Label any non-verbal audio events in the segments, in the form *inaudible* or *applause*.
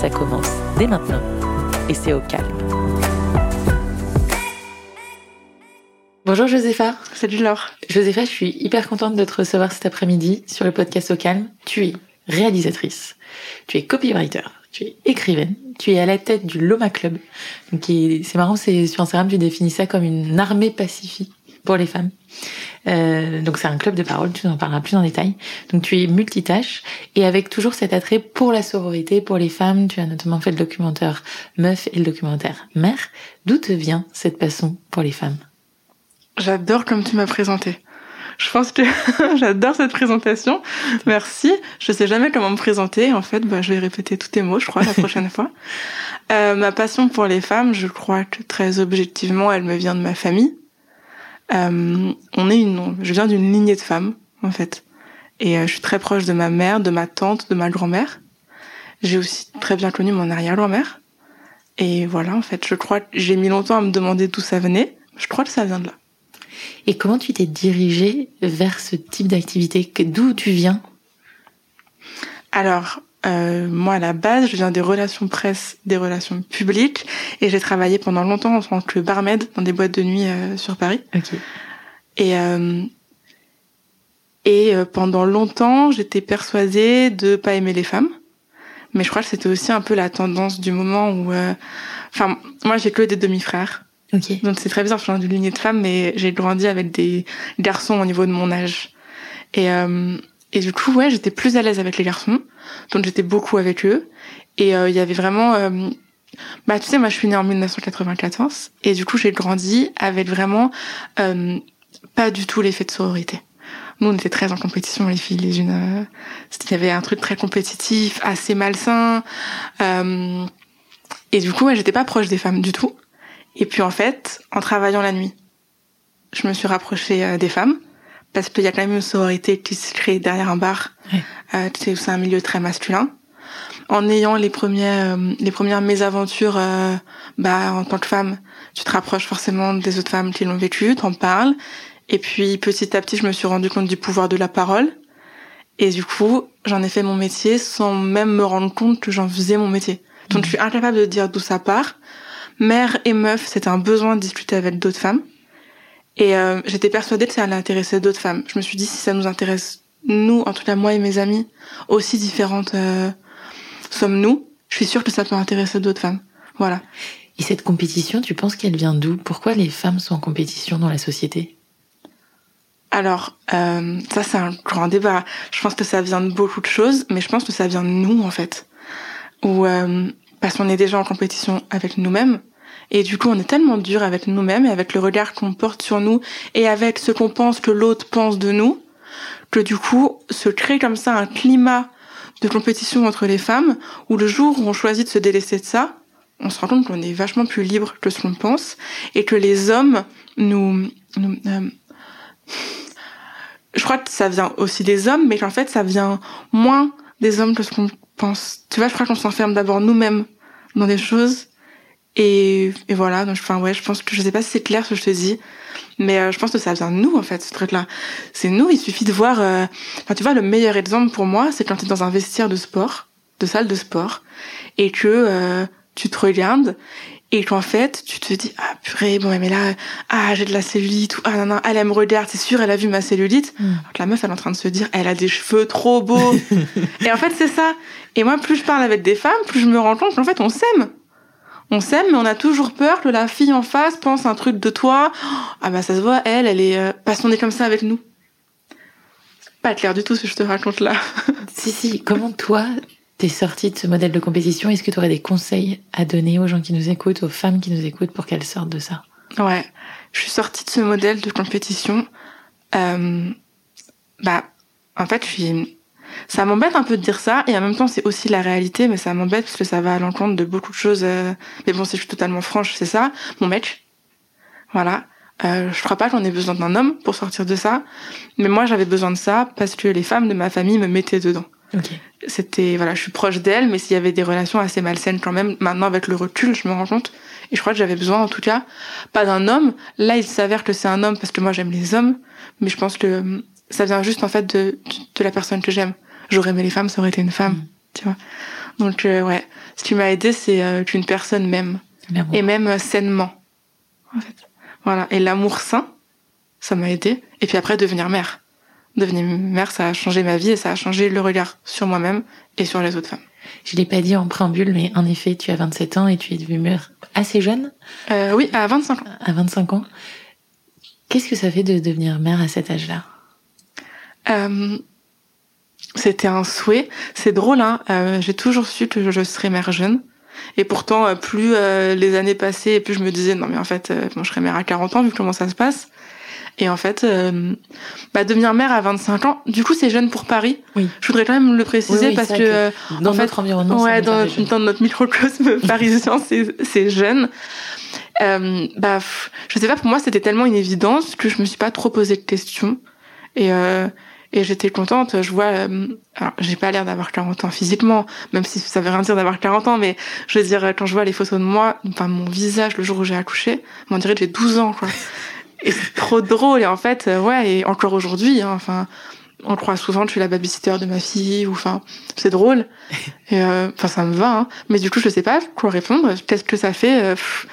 Ça commence dès maintenant et c'est au calme. Bonjour Josépha. Salut Laure. Josépha, je suis hyper contente de te recevoir cet après-midi sur le podcast Au Calme. Tu es réalisatrice, tu es copywriter, tu es écrivaine, tu es à la tête du Loma Club. Donc c'est marrant, c'est sur Instagram tu définis ça comme une armée pacifique pour les femmes. Euh, donc c'est un club de parole, tu en parleras plus en détail. Donc tu es multitâche et avec toujours cet attrait pour la sororité, pour les femmes. Tu as notamment fait le documentaire Meuf et le documentaire Mère. D'où te vient cette passion pour les femmes? J'adore comme tu m'as présenté. Je pense que *laughs* j'adore cette présentation. Merci. Je sais jamais comment me présenter. En fait, bah, je vais répéter tous tes mots, je crois, la prochaine *laughs* fois. Euh, ma passion pour les femmes, je crois que très objectivement, elle me vient de ma famille. Euh, on est une, je viens d'une lignée de femmes en fait, et euh, je suis très proche de ma mère, de ma tante, de ma grand-mère. J'ai aussi très bien connu mon arrière-grand-mère. Et voilà, en fait, je crois que j'ai mis longtemps à me demander d'où ça venait. Je crois que ça vient de là. Et comment tu t'es dirigée vers ce type d'activité? D'où tu viens? Alors, euh, moi, à la base, je viens des relations presse, des relations publiques, et j'ai travaillé pendant longtemps en tant que barmaid dans des boîtes de nuit euh, sur Paris. Okay. Et euh, et euh, pendant longtemps, j'étais persuadée de pas aimer les femmes, mais je crois que c'était aussi un peu la tendance du moment où, euh, enfin, moi, j'ai que des demi-frères. Okay. Donc c'est très bizarre, je suis d'une lignée de femmes, mais j'ai grandi avec des garçons au niveau de mon âge. Et et du coup, ouais, j'étais plus à l'aise avec les garçons, donc j'étais beaucoup avec eux. Et il euh, y avait vraiment, euh, bah tu sais, moi je suis née en 1994, et du coup j'ai grandi avec vraiment euh, pas du tout l'effet de sororité. Nous, on était très en compétition, les filles, les unes. Il y avait un truc très compétitif, assez malsain. et du coup, ouais, j'étais pas proche des femmes du tout. Et puis en fait, en travaillant la nuit, je me suis rapprochée des femmes parce qu'il y a quand même une sororité qui se crée derrière un bar. Ouais. Euh, c'est un milieu très masculin. En ayant les premières, euh, les premières mésaventures, euh, bah, en tant que femme, tu te rapproches forcément des autres femmes qui l'ont vécu, t'en parles. Et puis, petit à petit, je me suis rendu compte du pouvoir de la parole. Et du coup, j'en ai fait mon métier sans même me rendre compte que j'en faisais mon métier. Donc, je suis incapable de dire d'où ça part. Mère et meuf, c'était un besoin de discuter avec d'autres femmes. Et euh, j'étais persuadée que ça allait intéresser d'autres femmes. Je me suis dit, si ça nous intéresse, nous, en tout cas moi et mes amis, aussi différentes euh, sommes-nous, je suis sûre que ça peut intéresser d'autres femmes. Voilà. Et cette compétition, tu penses qu'elle vient d'où? Pourquoi les femmes sont en compétition dans la société? Alors, euh, ça c'est un grand débat. Je pense que ça vient de beaucoup de choses, mais je pense que ça vient de nous en fait. Ou euh, parce qu'on est déjà en compétition avec nous-mêmes, et du coup, on est tellement dur avec nous-mêmes et avec le regard qu'on porte sur nous et avec ce qu'on pense que l'autre pense de nous, que du coup, se crée comme ça un climat de compétition entre les femmes où le jour où on choisit de se délaisser de ça, on se rend compte qu'on est vachement plus libre que ce qu'on pense et que les hommes nous... nous euh, je crois que ça vient aussi des hommes, mais qu'en fait, ça vient moins des hommes que ce qu'on pense. Tu vois, je crois qu'on s'enferme d'abord nous-mêmes dans des choses et, et voilà, donc enfin ouais, je pense que je sais pas si c'est clair ce que je te dis, mais euh, je pense que ça vient de nous en fait, ce truc-là. C'est nous, il suffit de voir. Euh... Enfin, tu vois, le meilleur exemple pour moi, c'est quand tu es dans un vestiaire de sport, de salle de sport, et que euh, tu te regardes et qu'en fait tu te dis ah purée bon mais là ah j'ai de la cellulite ou ah non non elle, elle me regarde c'est sûr elle a vu ma cellulite mm. alors que la meuf elle est en train de se dire elle a des cheveux trop beaux *laughs* et en fait c'est ça et moi plus je parle avec des femmes plus je me rends compte qu'en fait on s'aime on s'aime, mais on a toujours peur que la fille en face pense un truc de toi. Ah bah ça se voit, elle, elle est euh, passionnée comme ça avec nous. C'est pas clair du tout ce que je te raconte là. *laughs* si si, comment toi t'es sortie de ce modèle de compétition Est-ce que tu aurais des conseils à donner aux gens qui nous écoutent, aux femmes qui nous écoutent, pour qu'elles sortent de ça? Ouais, je suis sortie de ce modèle de compétition. Euh, bah, en fait, je suis Ça m'embête un peu de dire ça, et en même temps, c'est aussi la réalité, mais ça m'embête parce que ça va à l'encontre de beaucoup de choses. euh, Mais bon, si je suis totalement franche, c'est ça. Mon mec, voilà. Euh, je crois pas qu'on ait besoin d'un homme pour sortir de ça, mais moi, j'avais besoin de ça parce que les femmes de ma famille me mettaient dedans. Ok. C'était, voilà, je suis proche d'elles, mais s'il y avait des relations assez malsaines quand même, maintenant, avec le recul, je me rends compte. Et je crois que j'avais besoin, en tout cas, pas d'un homme. Là, il s'avère que c'est un homme parce que moi, j'aime les hommes, mais je pense que euh, ça vient juste, en fait, de, de la personne que j'aime. J'aurais aimé les femmes, ça aurait été une femme, Mm. tu vois. Donc, euh, ouais. Ce qui m'a aidé, c'est euh, qu'une personne m'aime. Et même euh, sainement, en fait. Voilà. Et l'amour sain, ça m'a aidé. Et puis après, devenir mère. Devenir mère, ça a changé ma vie et ça a changé le regard sur moi-même et sur les autres femmes. Je l'ai pas dit en préambule, mais en effet, tu as 27 ans et tu es devenue mère assez jeune, Euh, oui, à 25 ans. à 25 ans. Qu'est-ce que ça fait de devenir mère à cet âge-là? Euh, C'était un souhait. C'est drôle, hein. euh, J'ai toujours su que je serais mère jeune. Et pourtant, euh, plus euh, les années passaient, plus je me disais, non mais en fait, euh, bon, je serais mère à 40 ans, vu comment ça se passe. Et en fait, euh, bah, devenir mère à 25 ans, du coup, c'est jeune pour Paris. Oui. Je voudrais quand même le préciser Oui, oui, parce que, euh, Dans En fait, notre environnement, ouais, dans notre, dans notre microcosme *laughs* parisien, c'est c'est jeune. Euh, bah, je sais pas, pour moi, c'était tellement une évidence que je me suis pas trop posé de questions. Et, euh, et j'étais contente. Je vois, euh, alors, j'ai pas l'air d'avoir 40 ans physiquement, même si ça veut rien dire d'avoir 40 ans, mais je veux dire, quand je vois les photos de moi, enfin, mon visage le jour où j'ai accouché, on dirait que j'ai 12 ans, quoi. Et c'est trop drôle. Et en fait, euh, ouais, et encore aujourd'hui, hein, enfin, on croit souvent que je suis la babysitter de ma fille, ou enfin, c'est drôle. *laughs* Et euh, enfin, ça me va. Hein. Mais du coup, je sais pas quoi répondre. Qu'est-ce que ça fait euh, pff,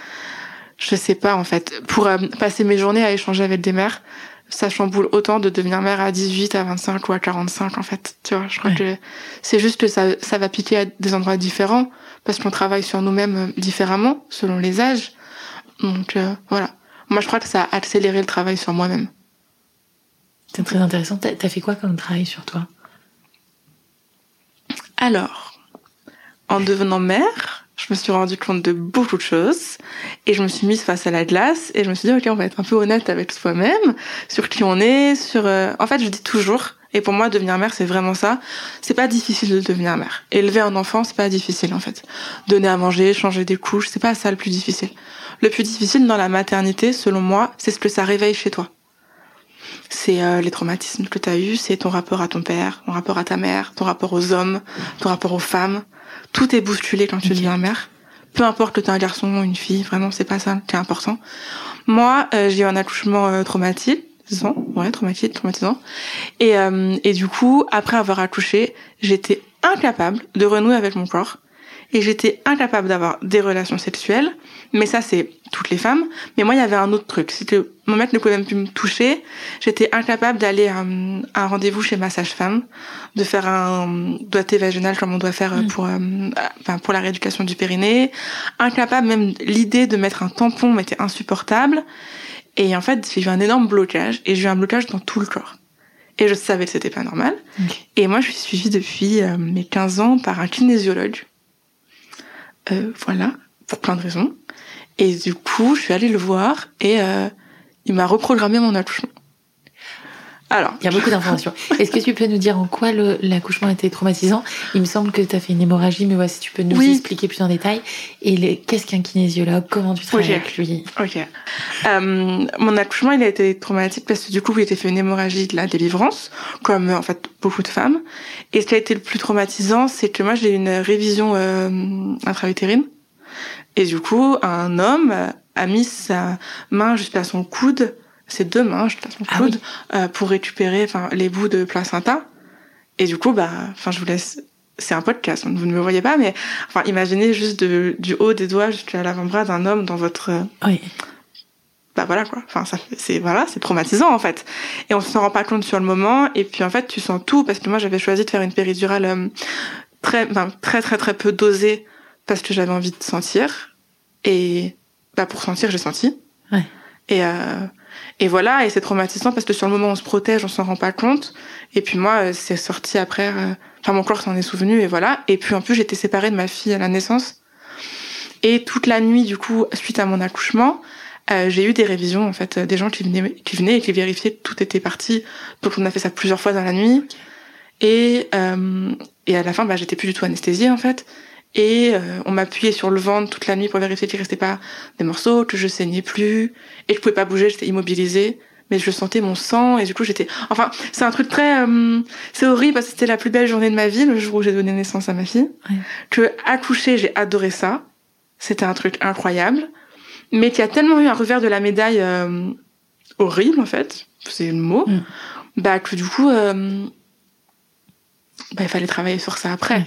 Je sais pas en fait. Pour euh, passer mes journées à échanger avec des mères, ça chamboule autant de devenir mère à 18, à 25 ou à 45 en fait. Tu vois, je crois Ouais. que c'est juste que ça, ça va piquer à des endroits différents parce qu'on travaille sur nous-mêmes euh, différemment selon les âges. Donc euh, voilà. Moi, je crois que ça a accéléré le travail sur moi-même. C'est très intéressant. T'as as fait quoi comme travail sur toi? Alors, en devenant mère, je me suis rendu compte de beaucoup de choses et je me suis mise face à la glace et je me suis dit ok on va être un peu honnête avec soi-même sur qui on est sur euh, en fait je dis toujours et pour moi devenir mère c'est vraiment ça. C'est pas difficile de devenir mère. Élever un enfant c'est pas difficile en fait. Donner à manger changer des couches c'est pas ça le plus difficile. Le plus difficile dans la maternité selon moi c'est ce que ça réveille chez toi. C'est euh, les traumatismes que tu as eus, c'est ton rapport à ton père, ton rapport à ta mère, ton rapport aux hommes, ton rapport aux femmes. Tout est bousculé quand tu deviens mère. Peu importe que tu un garçon ou une fille, vraiment, c'est pas ça qui est important. Moi, euh, j'ai eu un accouchement euh, traumatisant, ouais, traumatisant, traumatisant. Et, euh, et du coup, après avoir accouché, j'étais incapable de renouer avec mon corps. Et j'étais incapable d'avoir des relations sexuelles. Mais ça, c'est toutes les femmes. Mais moi, il y avait un autre truc. C'est que mon mec ne pouvait même plus me toucher. J'étais incapable d'aller à un, rendez-vous chez ma sage-femme, de faire un doigté vaginal comme on doit faire Mm. pour, euh, pour la rééducation du périnée. Incapable, même l'idée de mettre un tampon m'était insupportable. Et en fait, j'ai eu un énorme blocage. Et j'ai eu un blocage dans tout le corps. Et je savais que c'était pas normal. Et moi, je suis suivie depuis euh, mes 15 ans par un kinésiologue. Euh, voilà, pour plein de raisons. Et du coup, je suis allée le voir et euh, il m'a reprogrammé mon accouchement. Alors, Il y a beaucoup d'informations. Est-ce que tu peux nous dire en quoi l'accouchement était traumatisant? Il me semble que tu as fait une hémorragie, mais voici, tu peux nous Oui. expliquer plus en détail. Et qu'est-ce qu'un kinésiologue? Comment tu travailles avec lui? Ok. Euh, mon accouchement, il a été traumatique parce que du coup, il était fait une hémorragie de la délivrance, comme en fait beaucoup de femmes. Et ce qui a été le plus traumatisant, c'est que moi, j'ai eu une révision euh, intra-utérine. Et du coup, un homme a mis sa main jusqu'à son coude, ses deux mains jusqu'à son Ah coude, euh, pour récupérer les bouts de placenta. Et du coup, bah, enfin, je vous laisse. C'est un podcast, vous ne me voyez pas, mais enfin, imaginez juste de, du haut des doigts jusqu'à l'avant-bras d'un homme dans votre euh, Oui. bah voilà quoi. Enfin ça c'est voilà, c'est traumatisant en fait. Et on s'en rend pas compte sur le moment et puis en fait tu sens tout parce que moi j'avais choisi de faire une péridurale euh, très ben, très très très peu dosée parce que j'avais envie de sentir et bah pour sentir j'ai senti. Ouais. Et euh, et voilà et c'est traumatisant parce que sur le moment on se protège, on s'en rend pas compte et puis moi euh, c'est sorti après euh, enfin mon corps s'en est souvenu et voilà et puis en plus j'étais séparée de ma fille à la naissance. Et toute la nuit du coup suite à mon accouchement, euh, j'ai eu des révisions en fait, des gens qui venaient, qui venaient et qui vérifiaient que tout était parti. Donc on a fait ça plusieurs fois dans la nuit. Et, euh, et à la fin, bah, j'étais plus du tout anesthésiée en fait. Et euh, on m'appuyait sur le ventre toute la nuit pour vérifier qu'il restait pas des morceaux, que je saignais plus, et que je pouvais pas bouger, j'étais immobilisée. Mais je sentais mon sang et du coup j'étais. Enfin, c'est un truc très. Euh, c'est horrible parce que c'était la plus belle journée de ma vie, le jour où j'ai donné naissance à ma fille. Ouais. Que accoucher, j'ai adoré ça. C'était un truc incroyable. Mais qu'il y a tellement eu un revers de la médaille euh, horrible en fait, c'est le mot, Mm. bah que du coup, euh, bah, il fallait travailler sur ça après.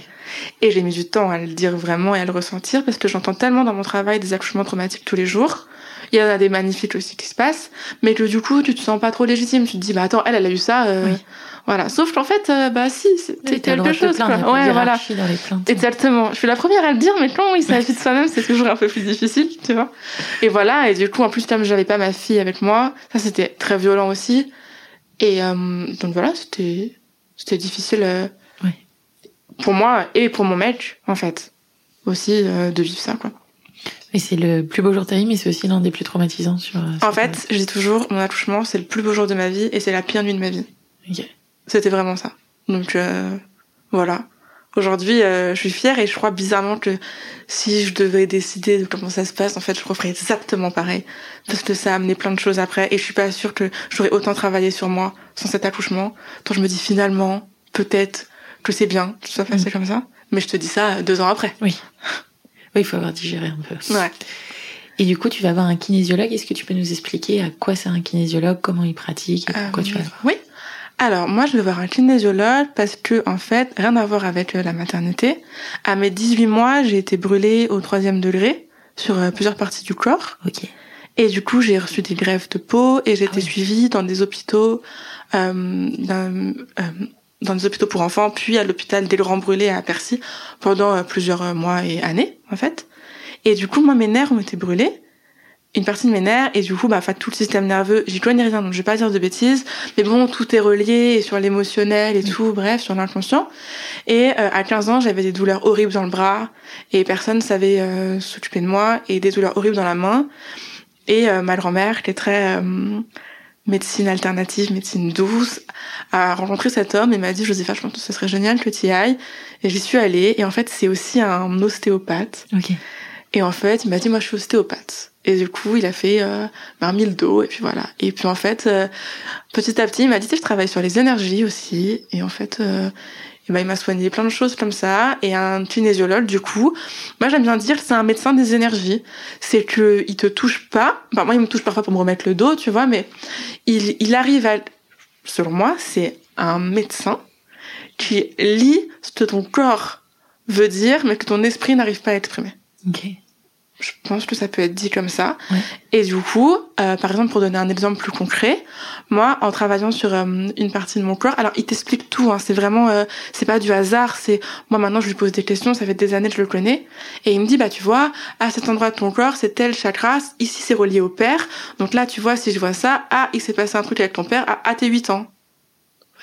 Et j'ai mis du temps à le dire vraiment et à le ressentir parce que j'entends tellement dans mon travail des accouchements traumatiques tous les jours. Il y en a des magnifiques aussi qui se passent, mais que du coup, tu te sens pas trop légitime. Tu te dis, bah attends, elle, elle a eu ça, euh, Oui. voilà. Sauf qu'en fait, euh, bah si, c'était Oui, quelque chose, plaindre, quoi. Ouais, voilà. Exactement. Je suis la première à le dire, mais quand il s'agit de soi-même, c'est toujours un peu plus difficile, tu vois. Et voilà. Et du coup, en plus, comme j'avais pas ma fille avec moi, ça c'était très violent aussi. Et euh, donc voilà, c'était c'était difficile. Pour moi et pour mon mec, en fait, aussi euh, de vivre ça, quoi. Et c'est le plus beau jour de ta vie, mais c'est aussi l'un des plus traumatisants sur. euh, En fait, je dis toujours, mon accouchement, c'est le plus beau jour de ma vie et c'est la pire nuit de ma vie. Ok. C'était vraiment ça. Donc euh, voilà. Aujourd'hui, euh, je suis fière et je crois bizarrement que si je devais décider de comment ça se passe, en fait, je referais exactement pareil. Parce que ça a amené plein de choses après et je suis pas sûre que j'aurais autant travaillé sur moi sans cet accouchement. Donc je me dis finalement, peut-être que c'est bien que ce soit passé Mm. comme ça. Mais je te dis ça euh, deux ans après. Oui. Oui, il faut avoir digéré un peu. Ouais. Et du coup, tu vas voir un kinésiologue. Est-ce que tu peux nous expliquer à quoi c'est un kinésiologue, comment il pratique et pourquoi Euh, tu vas voir? Oui. Alors, moi, je vais voir un kinésiologue parce que, en fait, rien à voir avec euh, la maternité. À mes 18 mois, j'ai été brûlée au troisième degré sur euh, plusieurs parties du corps. Ok. Et du coup, j'ai reçu des greffes de peau et j'ai été oui. suivie dans des hôpitaux, euh, euh, dans des hôpitaux pour enfants, puis à l'hôpital des Grands Brûlés à Percy pendant euh, plusieurs euh, mois et années, en fait. Et du coup, moi, mes nerfs ont été brûlés. Une partie de mes nerfs, et du coup, bah, enfin, tout le système nerveux, j'y connais rien, donc je vais pas dire de bêtises. Mais bon, tout est relié sur l'émotionnel et tout, bref, sur l'inconscient. Et euh, à 15 ans, j'avais des douleurs horribles dans le bras, et personne savait euh, s'occuper de moi, et des douleurs horribles dans la main. Et euh, ma grand-mère, qui est très euh, médecine alternative, médecine douce, a rencontré cet homme et m'a dit Josépha, je pense que ce serait génial que tu y ailles. Et j'y suis allée. Et en fait, c'est aussi un ostéopathe. Ok. Et en fait, il m'a dit moi, je suis ostéopathe. Et du coup, il a fait euh, ben, mille dos et puis voilà. Et puis en fait, euh, petit à petit, il m'a dit je travaille sur les énergies aussi. Et en fait, euh, et ben, il m'a soigné plein de choses comme ça. Et un kinésiologue, du coup, moi j'aime bien dire c'est un médecin des énergies. C'est que il te touche pas. Enfin, moi, il me touche parfois pour me remettre le dos, tu vois, mais il, il arrive à, selon moi, c'est un médecin qui lit ce que ton corps veut dire, mais que ton esprit n'arrive pas à exprimer. Ok. Je pense que ça peut être dit comme ça. Ouais. Et du coup, euh, par exemple, pour donner un exemple plus concret, moi, en travaillant sur euh, une partie de mon corps, alors il t'explique tout. Hein, c'est vraiment, euh, c'est pas du hasard. C'est moi maintenant, je lui pose des questions. Ça fait des années que je le connais, et il me dit, bah tu vois, à cet endroit de ton corps, c'est tel chakra. Ici, c'est relié au père. Donc là, tu vois, si je vois ça, ah, il s'est passé un truc avec ton père à, à tes 8 ans.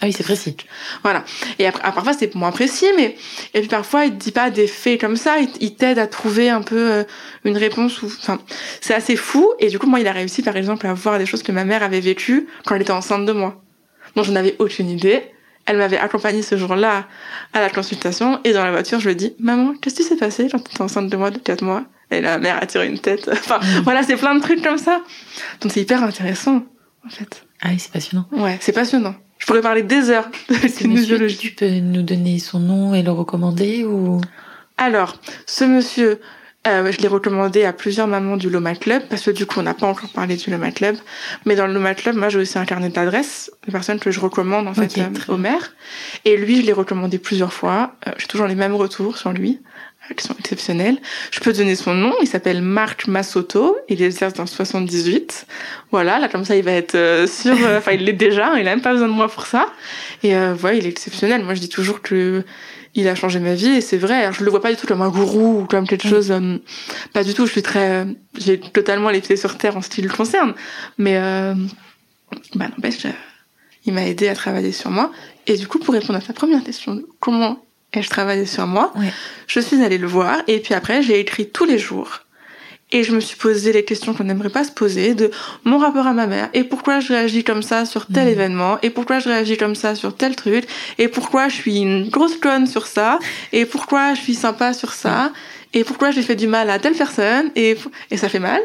Ah oui, c'est précis. Voilà. Et après, ah, parfois c'est moins précis, mais et puis parfois il te dit pas des faits comme ça, il, t'aide à trouver un peu euh, une réponse ou, enfin, c'est assez fou. Et du coup, moi, il a réussi par exemple à voir des choses que ma mère avait vécues quand elle était enceinte de moi. Donc je n'avais aucune idée. Elle m'avait accompagnée ce jour-là à la consultation et dans la voiture, je lui ai dit, maman, qu'est-ce qui s'est passé quand t'étais enceinte de moi de 4 mois? Et la mère a tiré une tête. *laughs* Enfin, Mhm. voilà, c'est plein de trucs comme ça. Donc c'est hyper intéressant, en fait. Ah oui, c'est passionnant. Ouais, c'est passionnant. Je pourrais parler des heures *laughs* de kinésiologie. tu peux nous donner son nom et le recommander ou? Alors, ce monsieur, euh, je l'ai recommandé à plusieurs mamans du Loma Club, parce que du coup, on n'a pas encore parlé du Loma Club. Mais dans le Loma Club, moi, j'ai aussi un carnet d'adresses de personnes que je recommande, en fait, euh, au maire. Et lui, je l'ai recommandé plusieurs fois. Euh, j'ai toujours les mêmes retours sur lui, qui sont exceptionnels. Je peux donner son nom. Il s'appelle Marc Massotto. Il exerce dans le 78. Voilà, là, comme ça, il va être euh, sûr. euh, Enfin, il l'est déjà. Il a même pas besoin de moi pour ça. Et euh, voilà, il est exceptionnel. Moi, je dis toujours que il a changé ma vie et c'est vrai. Alors, je le vois pas du tout comme un gourou ou comme quelque chose. euh, pas du tout. Je suis très, euh, j'ai totalement les pieds sur terre en ce qui le concerne. Mais euh, bah n'empêche, euh, il m'a aidé à travailler sur moi. Et du coup, pour répondre à ta première question, de comment ai-je travaillé sur moi Ouais. Je suis allée le voir et puis après, j'ai écrit tous les jours. Et je me suis posé les questions qu'on n'aimerait pas se poser de mon rapport à ma mère et pourquoi je réagis comme ça sur tel Mhm. événement et pourquoi je réagis comme ça sur tel truc et pourquoi je suis une grosse conne sur ça et pourquoi je suis sympa sur ça et pourquoi j'ai fait du mal à telle personne et, et ça fait mal.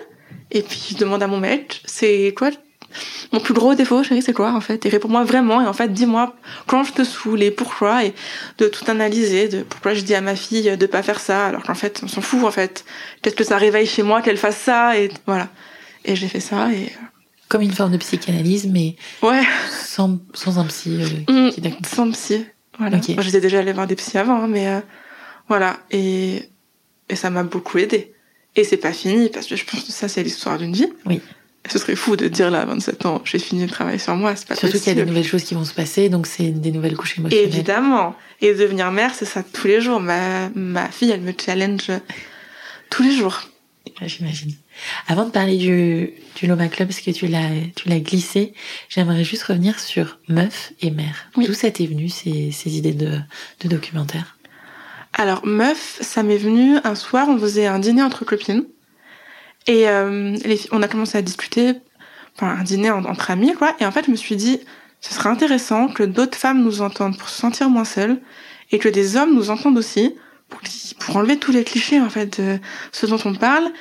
Et puis je demande à mon mec, c'est quoi mon plus gros défaut, chérie, c'est quoi en fait? Et réponds-moi vraiment et en fait dis-moi quand je te saoule et pourquoi et de tout analyser, de pourquoi je dis à ma fille de pas faire ça alors qu'en fait on s'en fout en fait. Peut-être que ça réveille chez moi qu'elle fasse ça et voilà. Et j'ai fait ça et Comme une forme de psychanalyse, mais ouais, sans, sans un psy euh, Mm, qui sans psy. Voilà. Ok. Moi, j'étais déjà allée voir des psys avant, hein, mais euh, voilà. Et, et ça m'a beaucoup aidé. Et c'est pas fini parce que je pense que ça c'est l'histoire d'une vie. Oui. Ce serait fou de dire là à 27 ans, j'ai fini le travail sur moi, c'est pas Surtout qu'il y a des nouvelles choses qui vont se passer, donc c'est des nouvelles couches émotionnelles. Évidemment. Et devenir mère, c'est ça tous les jours. Ma, ma fille, elle me challenge tous les jours. Ouais, J'imagine. Avant de parler du, du Loma Club, parce que tu l'as, tu l'as glissé, j'aimerais juste revenir sur meuf et mère. Oui. D'où ça t'est venu, ces, ces idées de, de documentaire? Alors, meuf, ça m'est venu un soir, on faisait un dîner entre copines. Et euh, on a commencé à discuter, enfin, un dîner en- entre amis, quoi. Et en fait, je me suis dit, ce serait intéressant que d'autres femmes nous entendent pour se sentir moins seules et que des hommes nous entendent aussi pour, pour enlever tous les clichés, en fait, de ce dont on parle.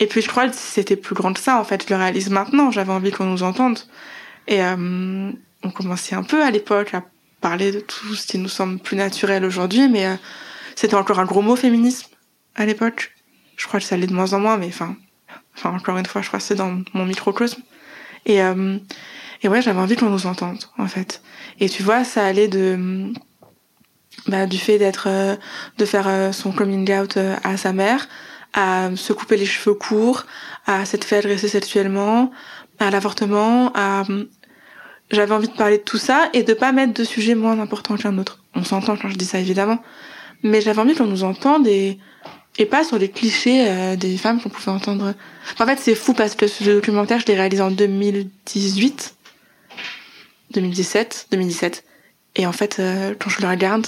Et puis, je crois que c'était plus grand que ça, en fait. Je le réalise maintenant. J'avais envie qu'on nous entende. Et euh, on commençait un peu à l'époque à parler de tout ce qui nous semble plus naturel aujourd'hui, mais euh, c'était encore un gros mot féminisme à l'époque. Je crois que ça l'est de moins en moins, mais enfin, enfin encore une fois, je crois que c'est dans mon microcosme. Et euh, et ouais, j'avais envie qu'on nous entende en fait. Et tu vois, ça allait de bah, du fait d'être euh, de faire euh, son coming out euh, à sa mère, à se couper les cheveux courts, à s'être fait agresser sexuellement, à l'avortement, à j'avais envie de parler de tout ça et de pas mettre de sujets moins importants qu'un autre. On s'entend quand je dis ça évidemment, mais j'avais envie qu'on nous entende et et pas sur les clichés euh, des femmes qu'on pouvait entendre. En fait, c'est fou parce que ce documentaire, je l'ai réalisé en 2018, 2017, 2017. Et en fait, euh, quand je le regarde,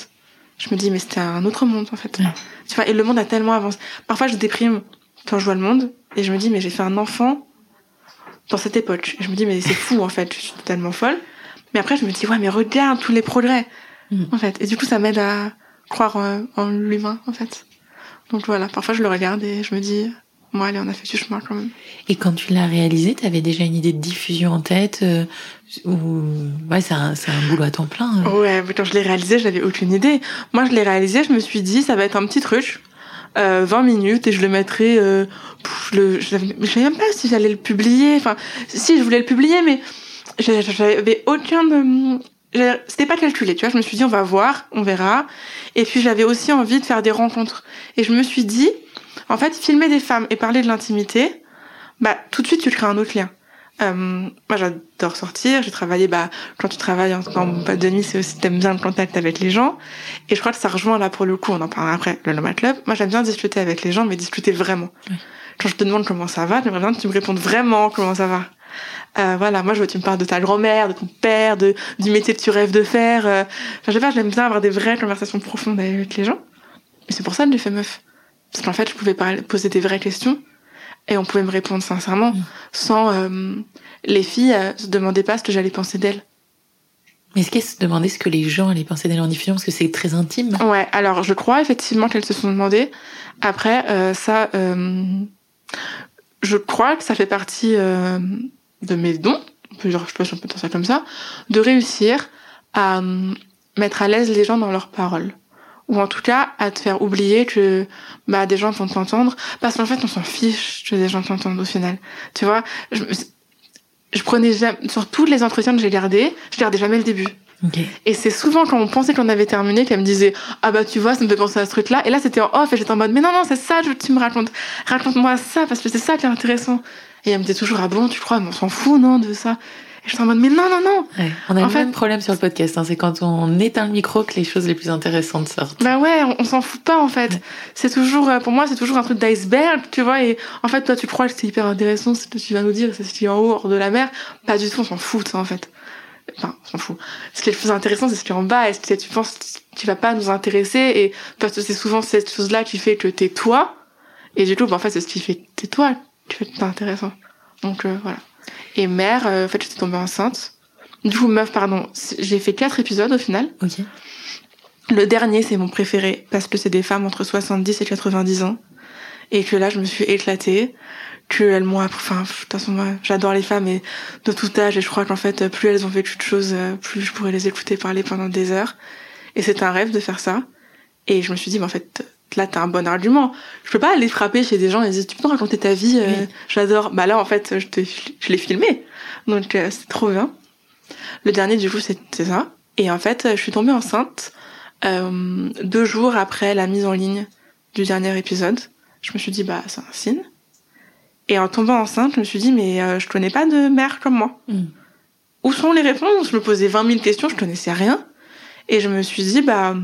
je me dis mais c'était un autre monde en fait. Ouais. Tu vois, et le monde a tellement avancé. Parfois, je déprime quand je vois le monde et je me dis mais j'ai fait un enfant dans cette époque. Et je me dis mais c'est fou en fait, je suis totalement folle. Mais après, je me dis ouais mais regarde tous les progrès Mhm. en fait. Et du coup, ça m'aide à croire euh, en l'humain en fait. Donc voilà, parfois je le regarde et je me dis moi allez on a fait du chemin quand même. Et quand tu l'as réalisé, t'avais déjà une idée de diffusion en tête euh, ou ouais, c'est un, c'est un boulot à temps plein. euh. Ouais, mais quand je l'ai réalisé, j'avais aucune idée. Moi, je l'ai réalisé, je me suis dit, ça va être un petit truc, euh, 20 minutes, et je le mettrai. Euh, pff, le, je je savais même pas si j'allais le publier. Enfin, si je voulais le publier, mais j'a- j'avais aucun de. j'avais- C'était pas calculé, tu vois. Je me suis dit, on va voir, on verra. Et puis, j'avais aussi envie de faire des rencontres. Et je me suis dit, en fait, filmer des femmes et parler de l'intimité, bah, tout de suite, tu crées un autre lien. Euh, moi, j'adore sortir. J'ai travaillé, bah, quand tu travailles en, en boîte de nuit, c'est aussi t'aimes bien le contact avec les gens. Et je crois que ça rejoint là pour le coup. On en parlera après le Nomad Club. Moi, j'aime bien discuter avec les gens, mais discuter vraiment. Quand je te demande comment ça va, j'aimerais bien que tu me répondes vraiment comment ça va. Euh, voilà, moi je veux que tu me parles de ta grand-mère, de ton père, de du métier que tu rêves de faire. Euh, Enfin, je sais pas, j'aime bien avoir des vraies conversations profondes avec les gens. Et c'est pour ça que j'ai fait meuf. Parce qu'en fait, je pouvais parler- poser des vraies questions et on pouvait me répondre sincèrement, Mm. sans euh, les filles euh, se demandaient pas ce que j'allais penser d'elles. Mais est-ce qu'elles se demandaient ce que les gens allaient penser d'elle en diffusion parce que c'est très intime Ouais, alors je crois effectivement qu'elles se sont demandé. Après, euh, ça, je crois que ça fait partie de mes dons, on peut dire, je peux on peut dire ça comme ça, de réussir à euh, mettre à l'aise les gens dans leurs paroles. Ou en tout cas, à te faire oublier que bah, des gens vont t'entendre. Parce qu'en fait, on s'en fiche que des gens t'entendent au final. Tu vois, je, je prenais jamais, sur tous les entretiens que j'ai gardés, je gardais jamais le début. Ok. Et c'est souvent quand on pensait qu'on avait terminé qu'elle me disait ah bah tu vois ça me fait penser à ce truc là et là c'était en off et j'étais en mode mais non non c'est ça que tu me racontes raconte-moi ça parce que c'est ça qui est intéressant et elle me disait toujours ah bon tu crois? Mais on s'en fout non de ça et j'étais en mode mais non non non. Ouais. On a En le fait- même problème sur le podcast, hein, c'est quand on éteint le micro que les choses les plus intéressantes sortent. bah ouais on, on s'en fout pas en fait. Ouais. c'est toujours euh, pour moi c'est toujours un truc d'iceberg tu vois. Et en fait toi tu crois que c'est hyper intéressant ce que tu vas nous dire c'est ce qui est en haut hors de la mer. Pas du tout on s'en fout ça en fait. Enfin on s'en fout. Ce qui est le plus intéressant c'est ce qui est en bas. Et que tu penses qui va pas nous intéresser. Et parce que c'est souvent cette chose là qui fait que t'es toi. Et du coup bah, en fait c'est ce qui fait que t'es toi tu fais pas intéressant. Donc euh, voilà. Et mère, euh, en fait, j'étais tombée enceinte. Du coup, meuf, pardon, j'ai fait quatre épisodes au final. Ok. Le dernier, c'est mon préféré parce que c'est des femmes entre 70 et 90 ans et que là, je me suis éclatée. Que elles m'ont, enfin, de toute façon, moi, j'adore les femmes et de tout âge et je crois qu'en fait, plus elles ont vécu de choses, euh, plus je pourrais les écouter parler pendant des heures. Et c'est un rêve de faire ça. Et je me suis dit, mais en fait, là, t'as un bon argument. Je peux pas aller frapper chez des gens et dire, tu peux raconter ta vie, euh, j'adore. Bah là, en fait, je, te, je l'ai filmé. Donc, euh, c'est trop bien. Le dernier, du coup, c'est ça. Et en fait, je suis tombée enceinte euh, deux jours après la mise en ligne du dernier épisode. Je me suis dit, bah, c'est un signe. Et en tombant enceinte, je me suis dit, mais euh, je connais pas de mère comme moi. Mm. Où sont les réponses? Je me posais 20 000 questions, je connaissais rien. Et je me suis dit, bah,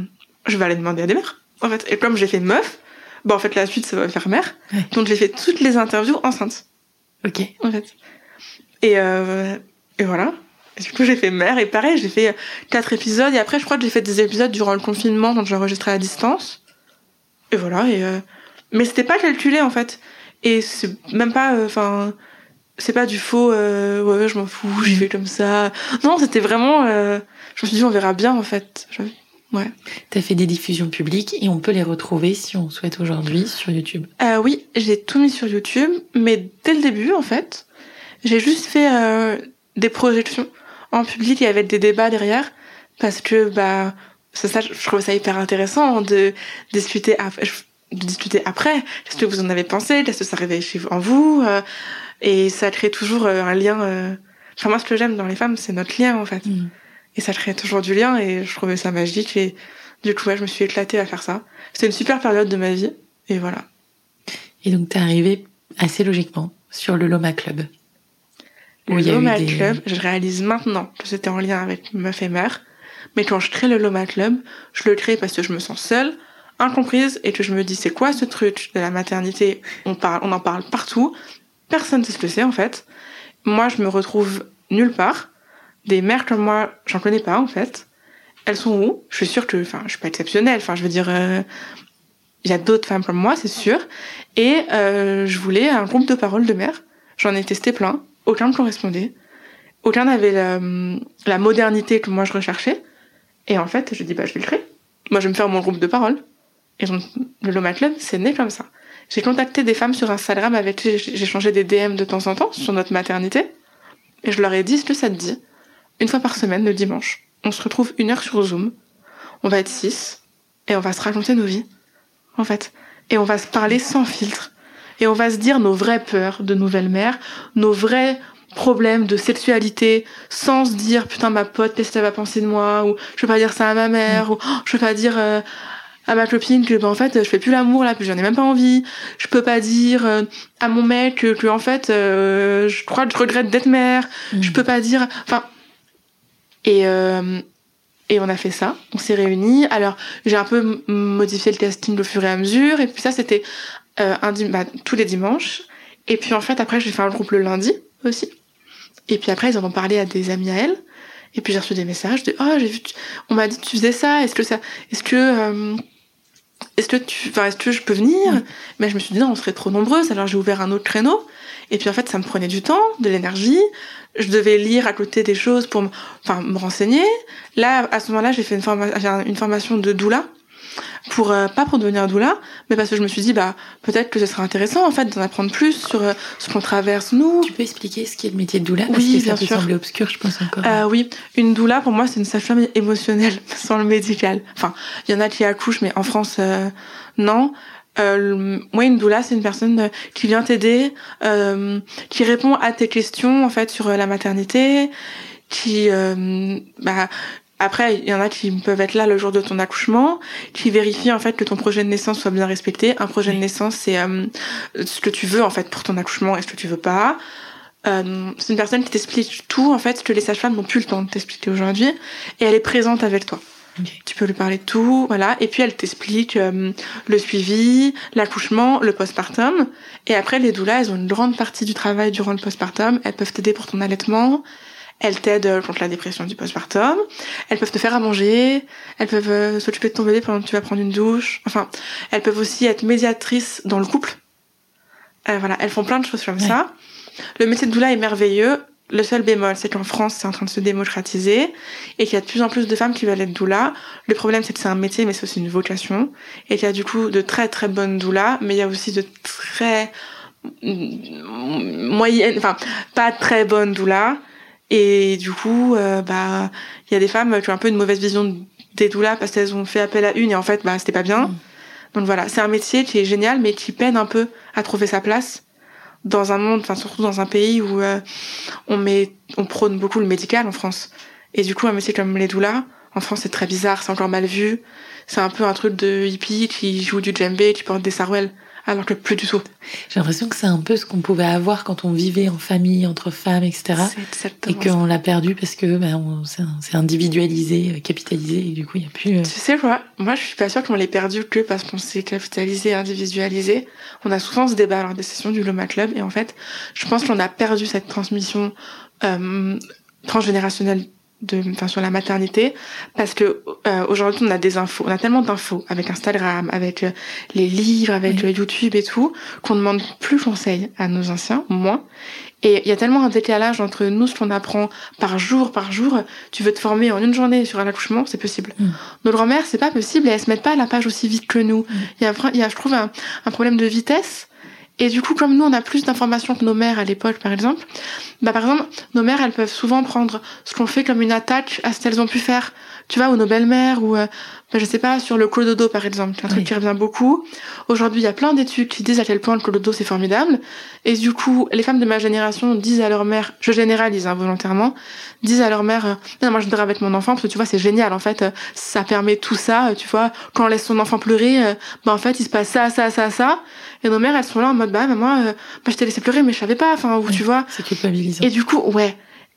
je vais aller demander à des mères. En fait, et comme j'ai fait meuf, bah, en fait, la suite, ça va faire mère. Ouais. Donc, j'ai fait toutes les interviews enceintes, Ok. en fait. Et, euh, et voilà. Et du coup, j'ai fait mère. Et pareil, j'ai fait quatre épisodes. Et après, je crois que j'ai fait des épisodes durant le confinement, donc j'ai enregistré à distance. Et voilà. Et euh... Mais c'était pas calculé, en fait. Et c'est même pas, enfin, c'est pas du faux, euh, ouais, je m'en fous, j'y vais comme ça. Non, c'était vraiment, euh, je me suis dit, on verra bien, en fait. Ouais. T'as fait des diffusions publiques et on peut les retrouver si on souhaite aujourd'hui sur YouTube. Euh, oui, j'ai tout mis sur YouTube, mais dès le début, en fait, j'ai juste fait euh, des projections en public et avec des débats derrière, parce que bah c'est ça, je trouve ça hyper intéressant de discuter après, de discuter après. Qu'est-ce que vous en avez pensé? Qu'est-ce que ça réveille chez vous, en vous euh, Et ça crée toujours euh, un lien. euh, Enfin moi, ce que j'aime dans les femmes, c'est notre lien en fait. Mm. Et ça crée toujours du lien et je trouvais ça magique et du coup ouais, je me suis éclatée à faire ça. C'était une super période de ma vie et voilà. Et donc t'es arrivé assez logiquement sur le Loma Club. Le Loma des- Club, je réalise maintenant que c'était en lien avec Meuf et Mère. Mais quand je crée le Loma Club, je le crée parce que je me sens seule, incomprise, et que je me dis c'est quoi ce truc de la maternité? On parle, on en parle partout. Personne ne sait ce que c'est en fait. Moi, je me retrouve nulle part. Des mères comme moi, j'en connais pas en fait. Elles sont où? Je suis sûre que, enfin, je suis pas exceptionnelle. Enfin, je veux dire, euh, il y a d'autres femmes comme moi, c'est sûr. Et euh, je voulais un groupe de parole de mères. J'en ai testé plein. Aucun me correspondait. Aucun n'avait la, modernité que moi je recherchais. Et en fait, je dis, bah, je vais le créer. Moi, je vais me faire mon groupe de parole. Et le Loma Club, c'est né comme ça. J'ai contacté des femmes sur Instagram avec qui j'ai changé des DM de temps en temps sur notre maternité. Et je leur ai dit, est-ce que ça te dit Une fois par semaine, le dimanche, on se retrouve une heure sur Zoom. On va être six. Et on va se raconter nos vies. En fait. Et on va se parler sans filtre. Et on va se dire nos vraies peurs de nouvelle mère, nos vrais problèmes de sexualité, sans se dire putain ma pote qu'est-ce qu'elle va penser de moi? Ou je peux pas dire ça à ma mère ou oh, je peux pas dire euh, à ma copine que bah, en fait je fais plus l'amour là puis j'en ai même pas envie je peux pas dire euh, à mon mec que, que, en fait euh, je crois que je regrette d'être mère Mm. je peux pas dire enfin et euh, et on a fait ça. On s'est réunis. Alors j'ai un peu modifié le casting au fur et à mesure. Et puis ça c'était euh, un bah, tous les dimanches. Et puis en fait après j'ai fait un groupe le lundi aussi. Et puis après ils en ont parlé à des amis à elle et puis j'ai reçu des messages de oh j'ai vu tu- on m'a dit tu faisais ça. Est-ce que ça est-ce que euh, est-ce que tu enfin est-ce que je peux venir? Ouais. mais je me suis dit non on serait trop nombreuses. Alors j'ai ouvert un autre créneau. Et puis en fait ça me prenait du temps de l'énergie je devais lire à côté des choses pour me, enfin me renseigner là à ce moment-là j'ai fait une, forma- une formation de doula pour euh, pas pour devenir doula mais parce que je me suis dit bah peut-être que ce serait intéressant en fait d'en apprendre plus sur euh, ce qu'on traverse nous Tu peux expliquer ce qu'est le métier de doula? Parce Oui, que ça bien peut sûr. sembler obscur, je pense encore. Euh, oui, une doula pour moi c'est une sage-femme émotionnelle *laughs* sans le médical. Enfin, il y en a qui accouchent, mais en France euh, non. Euh, moi, une doula c'est une personne euh, qui vient t'aider, euh, qui répond à tes questions en fait sur euh, la maternité, qui euh, bah après, il y en a qui peuvent être là le jour de ton accouchement, qui vérifient en fait que ton projet de naissance soit bien respecté. Un projet de naissance, c'est euh, ce que tu veux en fait pour ton accouchement et ce que tu veux pas. Euh, c'est une personne qui t'explique tout en fait ce que les sages-femmes n'ont plus le temps de t'expliquer aujourd'hui et elle est présente avec toi. Tu peux lui parler de tout, voilà, et puis elle t'explique euh, le suivi, l'accouchement, le postpartum. Et après, les doulas, elles ont une grande partie du travail durant le postpartum. Elles peuvent t'aider pour ton allaitement, elles t'aident euh, contre la dépression du postpartum, elles peuvent te faire à manger, elles peuvent euh, s'occuper de ton bébé pendant que tu vas prendre une douche. Enfin, elles peuvent aussi être médiatrices dans le couple. Euh, voilà, elles font plein de choses comme ça. Le métier de doula est merveilleux. Le seul bémol, c'est qu'en France, c'est en train de se démocratiser et qu'il y a de plus en plus de femmes qui veulent être doula. Le problème, c'est que c'est un métier, mais c'est aussi une vocation. Et qu'il y a du coup de très très bonnes doulas, mais il y a aussi de très moyennes, enfin, pas très bonnes doulas. Et du coup, euh, bah, il y a des femmes qui ont un peu une mauvaise vision des doulas parce qu'elles ont fait appel à une et en fait, bah, c'était pas bien. Mm. Donc voilà, c'est un métier qui est génial, mais qui peine un peu à trouver sa place dans un monde, enfin surtout dans un pays où euh, on met, on prône beaucoup le médical en France. Et du coup, un métier comme les doulas, en France, c'est très bizarre, c'est encore mal vu. C'est un peu un truc de hippie qui joue du djembé, qui porte des sarouels alors que plus du tout. J'ai l'impression que c'est un peu ce qu'on pouvait avoir quand on vivait en famille, entre femmes, etc. Et qu'on l'a perdu parce que ben, c'est individualisé, euh, capitalisé, et du coup, il n'y a plus... Euh, tu sais quoi Moi, je suis pas sûre qu'on l'ait perdu que parce qu'on s'est capitalisé, individualisé. On a souvent ce débat lors des sessions du Loma Club, et en fait, je pense qu'on a perdu cette transmission euh, transgénérationnelle de enfin sur la maternité parce que euh, aujourd'hui on a des infos on a tellement d'infos avec Instagram avec euh, les livres avec euh, YouTube et tout qu'on demande plus conseil à nos anciens moins et il y a tellement un décalage entre nous ce qu'on apprend par jour par jour tu veux te former en une journée sur un accouchement c'est possible mm. nos grand-mères c'est pas possible et elles se mettent pas à la page aussi vite que nous mm. il y a il y a je trouve un, un problème de vitesse et du coup, comme nous, on a plus d'informations que nos mères à l'époque, par exemple, bah, par exemple, nos mères, elles peuvent souvent prendre ce qu'on fait comme une attaque à ce qu'elles ont pu faire, tu vois, ou nos belles-mères, ou, euh, bah, je sais pas, sur le clododo, par exemple, un truc qui revient beaucoup. Aujourd'hui, il y a plein d'études qui disent à quel point le clododo, c'est formidable. Et du coup, les femmes de ma génération disent à leur mère, je généralise involontairement, disent à leur mère, euh, non, moi, je voudrais avec mon enfant, parce que tu vois, c'est génial, en fait, euh, ça permet tout ça, tu vois, quand on laisse son enfant pleurer, bah, en fait, il se passe ça, ça, ça, ça. Et nos mères, elles sont là en mode, bah, moi, euh, bah, je t'ai laissé pleurer, mais je savais pas, enfin, où tu vois. C'est culpabilisant. Et du coup, ouais.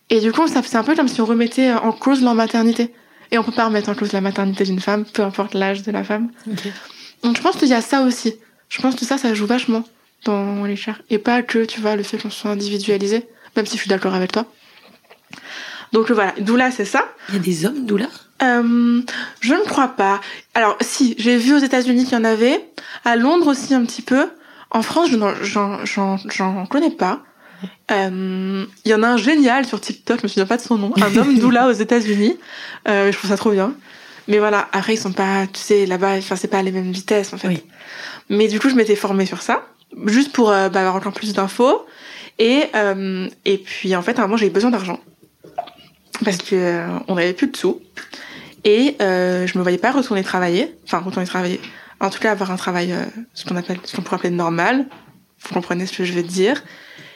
Et du coup, ça, c'est un peu comme si on remettait en cause leur maternité. Et on peut pas remettre en cause la maternité d'une femme, peu importe l'âge de la femme. Donc, je pense qu'il y a ça aussi. Je pense que ça, ça joue vachement dans les chars. Et pas que, tu vois, le fait qu'on soit individualisé, même si je suis d'accord avec toi. Donc voilà, doula, c'est ça. Il y a des hommes doula? Euh, Je ne crois pas. Alors si, j'ai vu aux États-Unis qu'il y en avait, à Londres aussi un petit peu. En France, j'en connais pas. Euh, il y en a un génial sur TikTok, je me souviens pas de son nom, un homme doula aux États-Unis. Euh, je trouve ça trop bien. Mais voilà, après ils sont pas, tu sais, là-bas, enfin c'est pas les mêmes vitesses en fait. Mais du coup, je m'étais formée sur ça, juste pour euh, bah, avoir encore plus d'infos. Et euh, et puis en fait, à un moment, eu besoin d'argent parce que euh, on avait plus de sous et je me voyais pas retourner travailler, enfin retourner travailler, en tout cas avoir un travail, ce qu'on appelle, ce qu'on pourrait appeler normal. Vous comprenez ce que je veux dire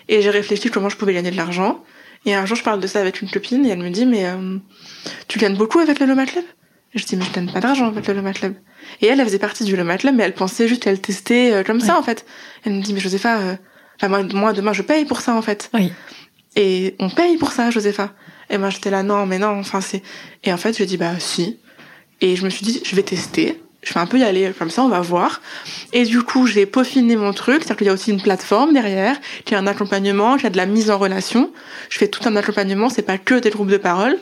Et j'ai réfléchi comment je pouvais gagner de l'argent. Et un jour, je parle de ça avec une copine et elle me dit mais euh, tu gagnes beaucoup avec le Loma Club et Je dis mais je gagne pas d'argent avec le Loma Club. Et elle, elle faisait partie du Loma Club, mais elle pensait juste qu'elle testait comme ça en fait. Elle me dit mais Josepha, enfin moi, moi demain je paye pour ça en fait. Oui. Et on paye pour ça, Josepha. Et moi j'étais là non mais non enfin c'est et en fait j'ai dit bah si et je me suis dit je vais tester je vais un peu y aller comme ça on va voir et du coup j'ai peaufiné mon truc c'est-à-dire qu'il y a aussi une plateforme derrière qui a un accompagnement qui a de la mise en relation je fais tout un accompagnement c'est pas que des groupes de parole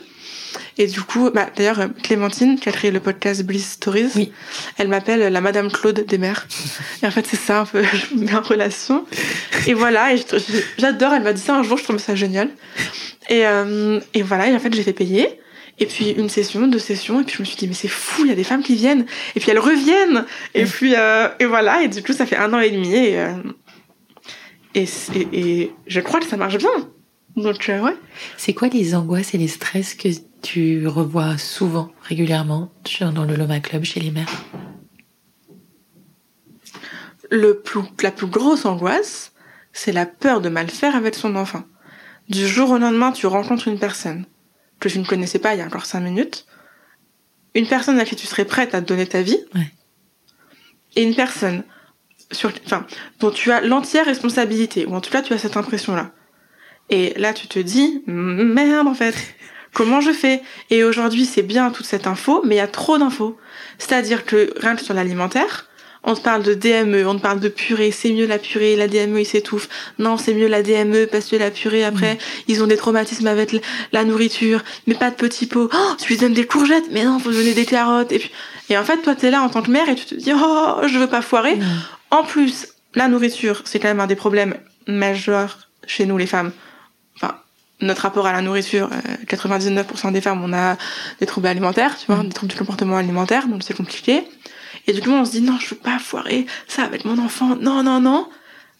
et du coup, bah, d'ailleurs, Clémentine, qui a créé le podcast Bliss Stories, oui. elle m'appelle la Madame Claude des mères. Et en fait, c'est ça, un peu, *laughs* je me mets en relation. Et voilà, et j'adore, elle m'a dit ça un jour, je trouve ça génial. Et, euh, et voilà, et en fait, j'ai fait payer. Et puis une session, deux sessions, et puis je me suis dit mais c'est fou, il y a des femmes qui viennent, et puis elles reviennent, et puis euh, et voilà, et du coup ça fait un an et demi, et euh, et, et, je crois que ça marche bien. Donc euh, ouais. C'est quoi les angoisses et les stress que tu revois souvent, régulièrement, dans le Loma Club chez les mères? Le plus, la plus grosse angoisse, c'est la peur de mal faire avec son enfant. Du jour au lendemain, tu rencontres une personne que tu ne connaissais pas il y a encore cinq minutes, une personne à qui tu serais prête à te donner ta vie, et une personne sur, enfin, dont tu as l'entière responsabilité, ou en tout cas tu as cette impression-là. Et là, tu te dis, merde, en fait, comment je fais? Et aujourd'hui, c'est bien toute cette info, mais il y a trop d'infos. C'est-à-dire que rien que sur l'alimentaire, on te parle de DME, on te parle de purée, c'est mieux la purée, la DME il s'étouffe. Non, c'est mieux la DME parce que la purée après, mm. ils ont des traumatismes avec la nourriture, mais pas de petits pots. Oh, tu lui donnes des courgettes, mais non, faut donner des carottes et puis et en fait toi t'es là en tant que mère et tu te dis oh, je veux pas foirer. Mm. En plus, la nourriture, c'est quand même un des problèmes majeurs chez nous les femmes. Enfin, notre rapport à la nourriture, 99% euh, des femmes, on a des troubles alimentaires, tu vois, mm. des troubles du comportement alimentaire, donc c'est compliqué. Et du coup, on se dit non, je veux pas foirer ça avec mon enfant. Non, non, non.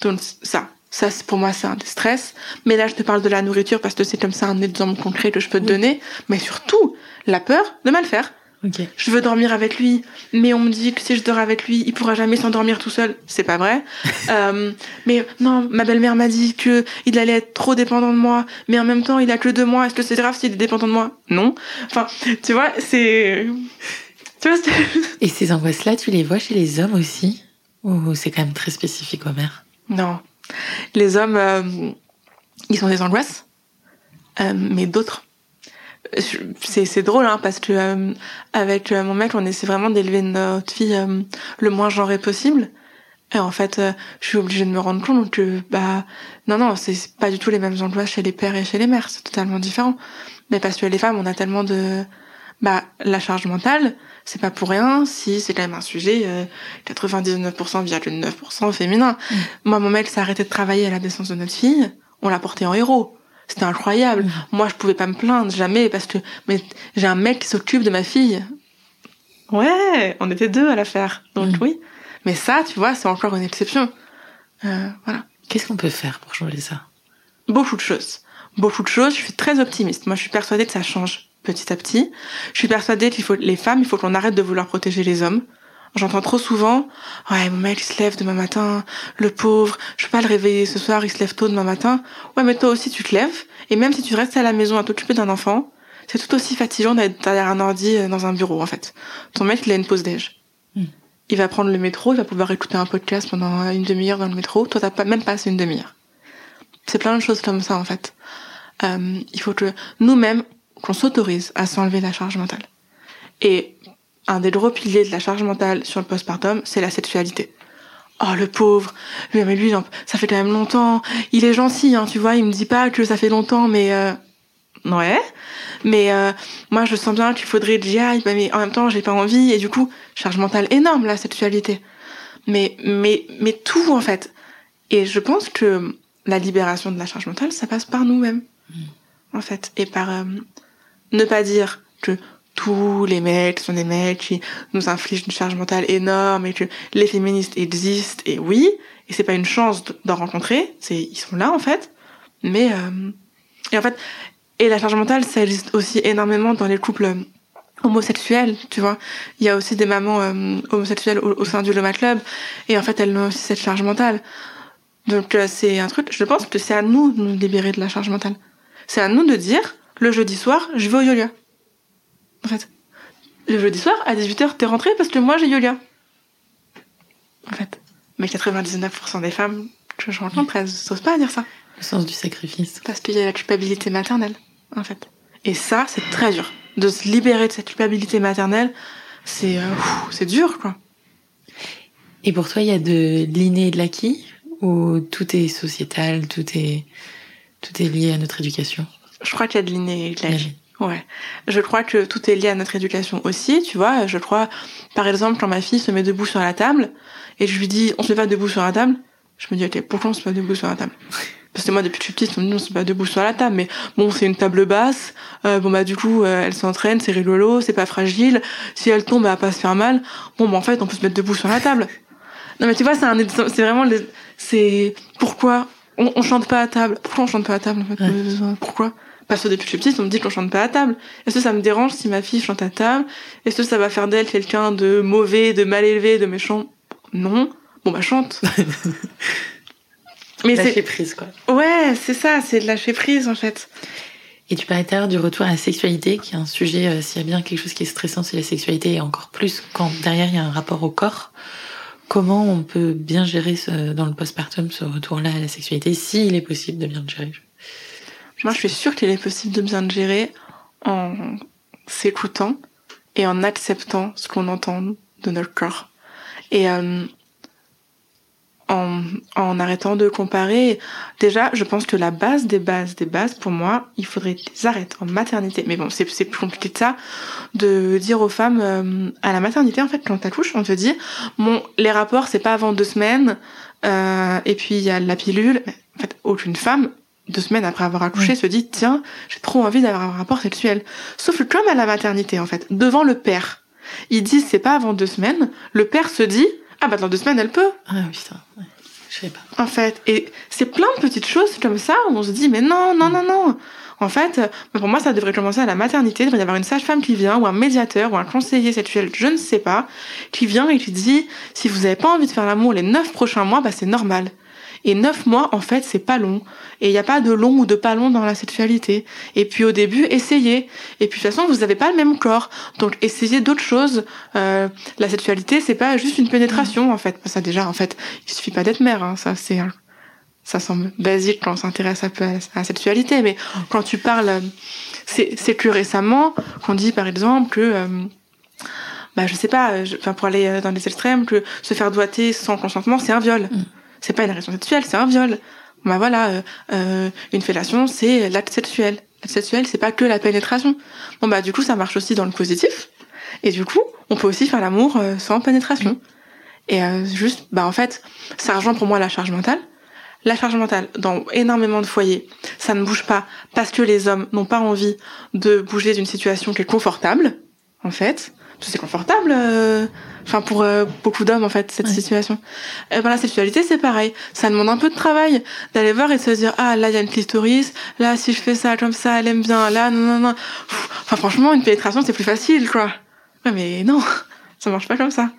Donc ça, ça pour moi c'est un des stress. Mais là, je te parle de la nourriture parce que c'est comme ça un exemple concret que je peux te donner. Mais surtout, la peur de mal faire. Je veux dormir avec lui, mais on me dit que si je dors avec lui, il pourra jamais s'endormir tout seul. C'est pas vrai. *laughs* euh, mais non, ma belle-mère m'a dit que il allait être trop dépendant de moi, mais en même temps, il a que deux mois. Est-ce que c'est grave s'il est dépendant de moi? Non. Enfin, tu vois, c'est. Tu vois, Et ces angoisses-là, tu les vois chez les hommes aussi Ou c'est quand même très spécifique aux mères Non. Les hommes, euh, ils ont des angoisses, euh, mais d'autres. C'est c'est drôle hein, parce que euh, avec mon mec on essaie vraiment d'élever notre fille le moins genré possible. Et en fait je suis obligée de me rendre compte que bah non non c'est pas du tout les mêmes emplois chez les pères et chez les mères c'est totalement différent. Mais parce que les femmes on a tellement de bah la charge mentale c'est pas pour rien si c'est quand même un sujet 99,9% féminin mm. moi mon mec s'est arrêté de travailler à la naissance de notre fille on l'a porté en héros c'était incroyable. Mm. Moi, je pouvais pas me plaindre jamais parce que mais j'ai un mec qui s'occupe de ma fille. Ouais, on était deux à la faire. Donc mm. oui. Mais ça, tu vois, c'est encore une exception. Euh, voilà. Qu'est-ce qu'on peut faire pour changer ça? Beaucoup de choses. Beaucoup de choses. Je suis très optimiste. Moi, je suis persuadée que ça change petit à petit. Je suis persuadée qu'il faut les femmes, il faut qu'on arrête de vouloir protéger les hommes. J'entends trop souvent, ouais, mon mec il se lève demain matin, le pauvre, je peux pas le réveiller ce soir, il se lève tôt demain matin. Ouais, mais toi aussi tu te lèves, et même si tu restes à la maison à t'occuper d'un enfant, c'est tout aussi fatigant d'être derrière un ordi euh, dans un bureau en fait. Ton mec il a une pause déj. Hmm. Il va prendre le métro, il va pouvoir écouter un podcast pendant une demi-heure dans le métro. Toi t'as pas même pas assez une demi-heure. C'est plein de choses comme ça en fait. Euh, il faut que nous-mêmes qu'on s'autorise à s'enlever la charge mentale. Et un des gros piliers de la charge mentale sur le postpartum, c'est la sexualité. Oh le pauvre, mais lui, ça fait quand même longtemps. Il est gentil, hein, tu vois. Il me dit pas que ça fait longtemps, mais euh... ouais. Mais euh, moi, je sens bien qu'il faudrait que j'y aille, mais en même temps, j'ai pas envie. Et du coup, charge mentale énorme la sexualité. Mais mais mais tout en fait. Et je pense que la libération de la charge mentale, ça passe par nous-mêmes, mm. en fait, et par euh, ne pas dire que tous les mecs sont des mecs qui nous infligent une charge mentale énorme et que les féministes existent. Et oui et c'est pas une chance d'en rencontrer. C'est ils sont là en fait. Mais euh, et en fait et la charge mentale ça existe aussi énormément dans les couples euh, homosexuels tu vois. Il y a aussi des mamans euh, homosexuelles au, sein du Loma Club et en fait elles ont aussi cette charge mentale. Donc c'est un truc je pense que c'est à nous de nous libérer de la charge mentale. C'est à nous de dire le jeudi soir je vais au yoga en fait. Le jeudi soir, à 18h, t'es rentré parce que moi j'ai yoga. En fait. Mais 99% des femmes que je rencontre, elles n'osent pas dire ça. Le sens du sacrifice. Parce qu'il y a la culpabilité maternelle, en fait. Et ça, c'est très dur. De se libérer de cette culpabilité maternelle, c'est euh, c'est dur, quoi. Et pour toi, il y a de l'inné et de l'acquis? Ou tout est sociétal, tout est, tout est lié à notre éducation? Je crois qu'il y a de l'inné et de l'acquis. Ouais. Je crois que tout est lié à notre éducation aussi, tu vois. Je crois, par exemple, quand ma fille se met debout sur la table, et je lui dis, on se met pas debout sur la table, je me dis, ok, pourquoi on se met debout sur la table? Parce que moi, depuis que je suis petite, on me dit, on se met pas debout sur la table, mais bon, c'est une table basse, euh, bon bah du coup, euh, elle s'entraîne, c'est rigolo, c'est pas fragile, si elle tombe, elle va pas se faire mal, bon bah en fait, on peut se mettre debout sur la table. *laughs* Non mais tu vois, c'est un, c'est vraiment, c'est, pourquoi on, on chante pas à table? Pourquoi on chante pas à table, en fait? Pourquoi? Parce que depuis que je suis petite, on me dit qu'on chante pas à table. Est-ce que ça me dérange si ma fille chante à table? Est-ce que ça va faire d'elle quelqu'un de mauvais, de mal élevé, de méchant? Non. Bon bah chante. *laughs* Mais lâcher prise quoi. Ouais, c'est ça, c'est de lâcher prise en fait. Et tu parlais tout à l'heure du retour à la sexualité, qui est un sujet, euh, s'il y a bien quelque chose qui est stressant, c'est la sexualité, et encore plus quand derrière il y a un rapport au corps. Comment on peut bien gérer ce, dans le postpartum ce retour-là à la sexualité, s'il est possible de bien le gérer? Moi, je suis sûre qu'il est possible de bien le gérer en s'écoutant et en acceptant ce qu'on entend de notre corps. Et euh, en en, arrêtant de comparer. Déjà, je pense que la base des bases des bases, pour moi, il faudrait des arrêtes en maternité. Mais bon, c'est plus compliqué que ça de dire aux femmes euh, à la maternité en fait quand t'accouches, on te dit bon les rapports c'est pas avant deux semaines euh, et puis il y a la pilule. En fait, aucune femme deux semaines après avoir accouché se dit tiens j'ai trop envie d'avoir un rapport sexuel. Sauf que comme à la maternité en fait, devant le père, ils disent c'est pas avant deux semaines. Le père se dit ah bah dans deux semaines elle peut. Ah oui. Ouais. Je sais pas. En fait, et c'est plein de petites choses comme ça où on se dit mais non non non non. En fait, euh, pour moi, ça devrait commencer à la maternité. Il devrait y avoir une sage-femme qui vient, ou un médiateur, ou un conseiller sexuel, je ne sais pas, qui vient et qui dit si vous n'avez pas envie de faire l'amour les neuf prochains mois, bah c'est normal. Et neuf mois, en fait, c'est pas long. Et il n'y a pas de long ou de pas long dans la sexualité. Et puis au début, essayez. Et puis de toute façon, vous n'avez pas le même corps. Donc essayez d'autres choses. Euh, la sexualité, c'est pas juste une pénétration, en fait. Ça déjà, en fait, il suffit pas d'être mère. Hein. Ça, c'est ça semble basique quand on s'intéresse un peu à la sexualité, mais quand tu parles, c'est plus récemment qu'on dit par exemple que euh, bah je sais pas, je, enfin pour aller dans les extrêmes, que se faire doiter sans consentement c'est un viol. Mm. C'est pas une agression sexuelle, c'est un viol. Bah voilà, euh, euh, une fellation c'est l'acte sexuel. L'acte sexuel c'est pas que la pénétration. Bon bah du coup ça marche aussi dans le positif. Et du coup on peut aussi faire l'amour euh, sans pénétration. Et euh, juste bah en fait ça rejoint pour moi la charge mentale. La charge mentale dans énormément de foyers, ça ne bouge pas parce que les hommes n'ont pas envie de bouger d'une situation qui est confortable, en fait. C'est confortable, euh, enfin pour euh, beaucoup d'hommes en fait cette Ouais. situation. Et ben la sexualité c'est pareil, ça demande un peu de travail d'aller voir et de se dire ah là il y a une clitoris, là si je fais ça comme ça elle aime bien, là non non non. Enfin franchement une pénétration c'est plus facile quoi. Ouais mais non, *laughs* ça marche pas comme ça.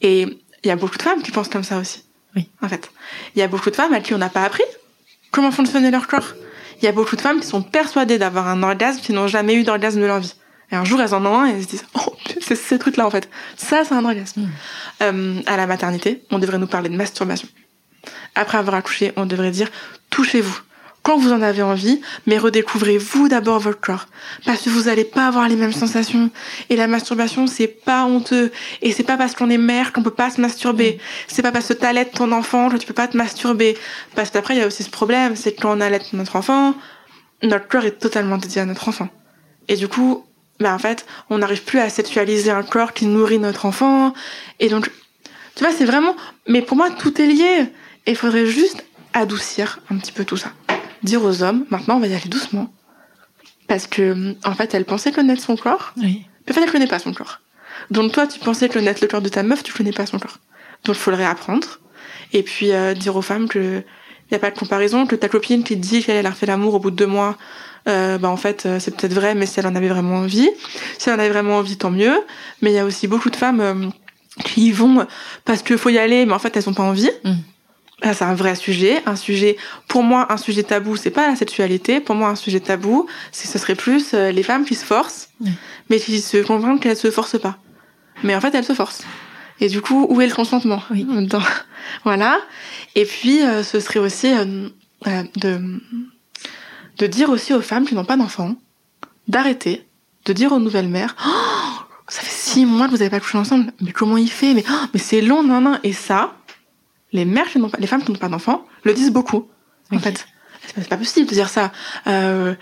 Et il y a beaucoup de femmes qui pensent comme ça aussi. Oui. En fait, il y a beaucoup de femmes à qui on n'a pas appris comment fonctionnait leur corps. Il y a beaucoup de femmes qui sont persuadées d'avoir un orgasme qui n'ont jamais eu d'orgasme de leur vie. Et un jour, elles en ont un et elles se disent Oh, c'est ce truc-là en fait. Ça, c'est un orgasme. Mm. Euh, à la maternité, on devrait nous parler de masturbation. Après avoir accouché, on devrait dire Touchez-vous quand vous en avez envie, mais redécouvrez-vous d'abord votre corps. Parce que vous n'allez pas avoir les mêmes sensations. Et la masturbation, c'est pas honteux. Et c'est pas parce qu'on est mère qu'on peut pas se masturber. C'est pas parce que t'allaites ton enfant que tu peux pas te masturber. Parce qu'après, il y a aussi ce problème, c'est que quand on allait notre enfant, notre corps est totalement dédié à notre enfant. Et du coup, bah en fait, on n'arrive plus à sexualiser un corps qui nourrit notre enfant. Et donc, tu vois, c'est vraiment... Mais pour moi, tout est lié. Et il faudrait juste adoucir un petit peu tout ça. Dire aux hommes, maintenant, on va y aller doucement. Parce que, en fait, elle pensait connaître son corps. Oui. Mais en fait, elle connaît pas son corps. Donc toi, tu pensais connaître le corps de ta meuf, tu connais pas son corps. Donc il faut le réapprendre. Et puis euh, dire aux femmes que y a pas de comparaison, que ta copine qui te dit qu'elle a refait l'amour au bout de deux mois, euh, bah en fait euh, c'est peut-être vrai, mais si elle en avait vraiment envie, si elle en avait vraiment envie, tant mieux. Mais il y a aussi beaucoup de femmes euh, qui y vont parce qu'il faut y aller, mais en fait elles ont pas envie. Mm. Ah, c'est un vrai sujet, un sujet pour moi un sujet tabou, c'est pas la sexualité. Pour moi un sujet tabou, c'est ce serait plus euh, les femmes qui se forcent, Oui. mais qui se convainquent qu'elles se forcent pas. Mais en fait elles se forcent. Et du coup, où est le consentement Oui. *laughs* Dans- Voilà. Et puis euh, ce serait aussi euh, de de dire aussi aux femmes qui n'ont pas d'enfants d'arrêter, de dire aux nouvelles mères. Oh, ça fait six mois que vous n'avez pas couché ensemble. Mais comment il fait Mais oh, mais c'est long, non, non. Et ça, les mères qui n'ont pas, les femmes qui n'ont pas d'enfants le disent beaucoup. En fait, c'est pas, c'est pas possible de dire ça. Euh,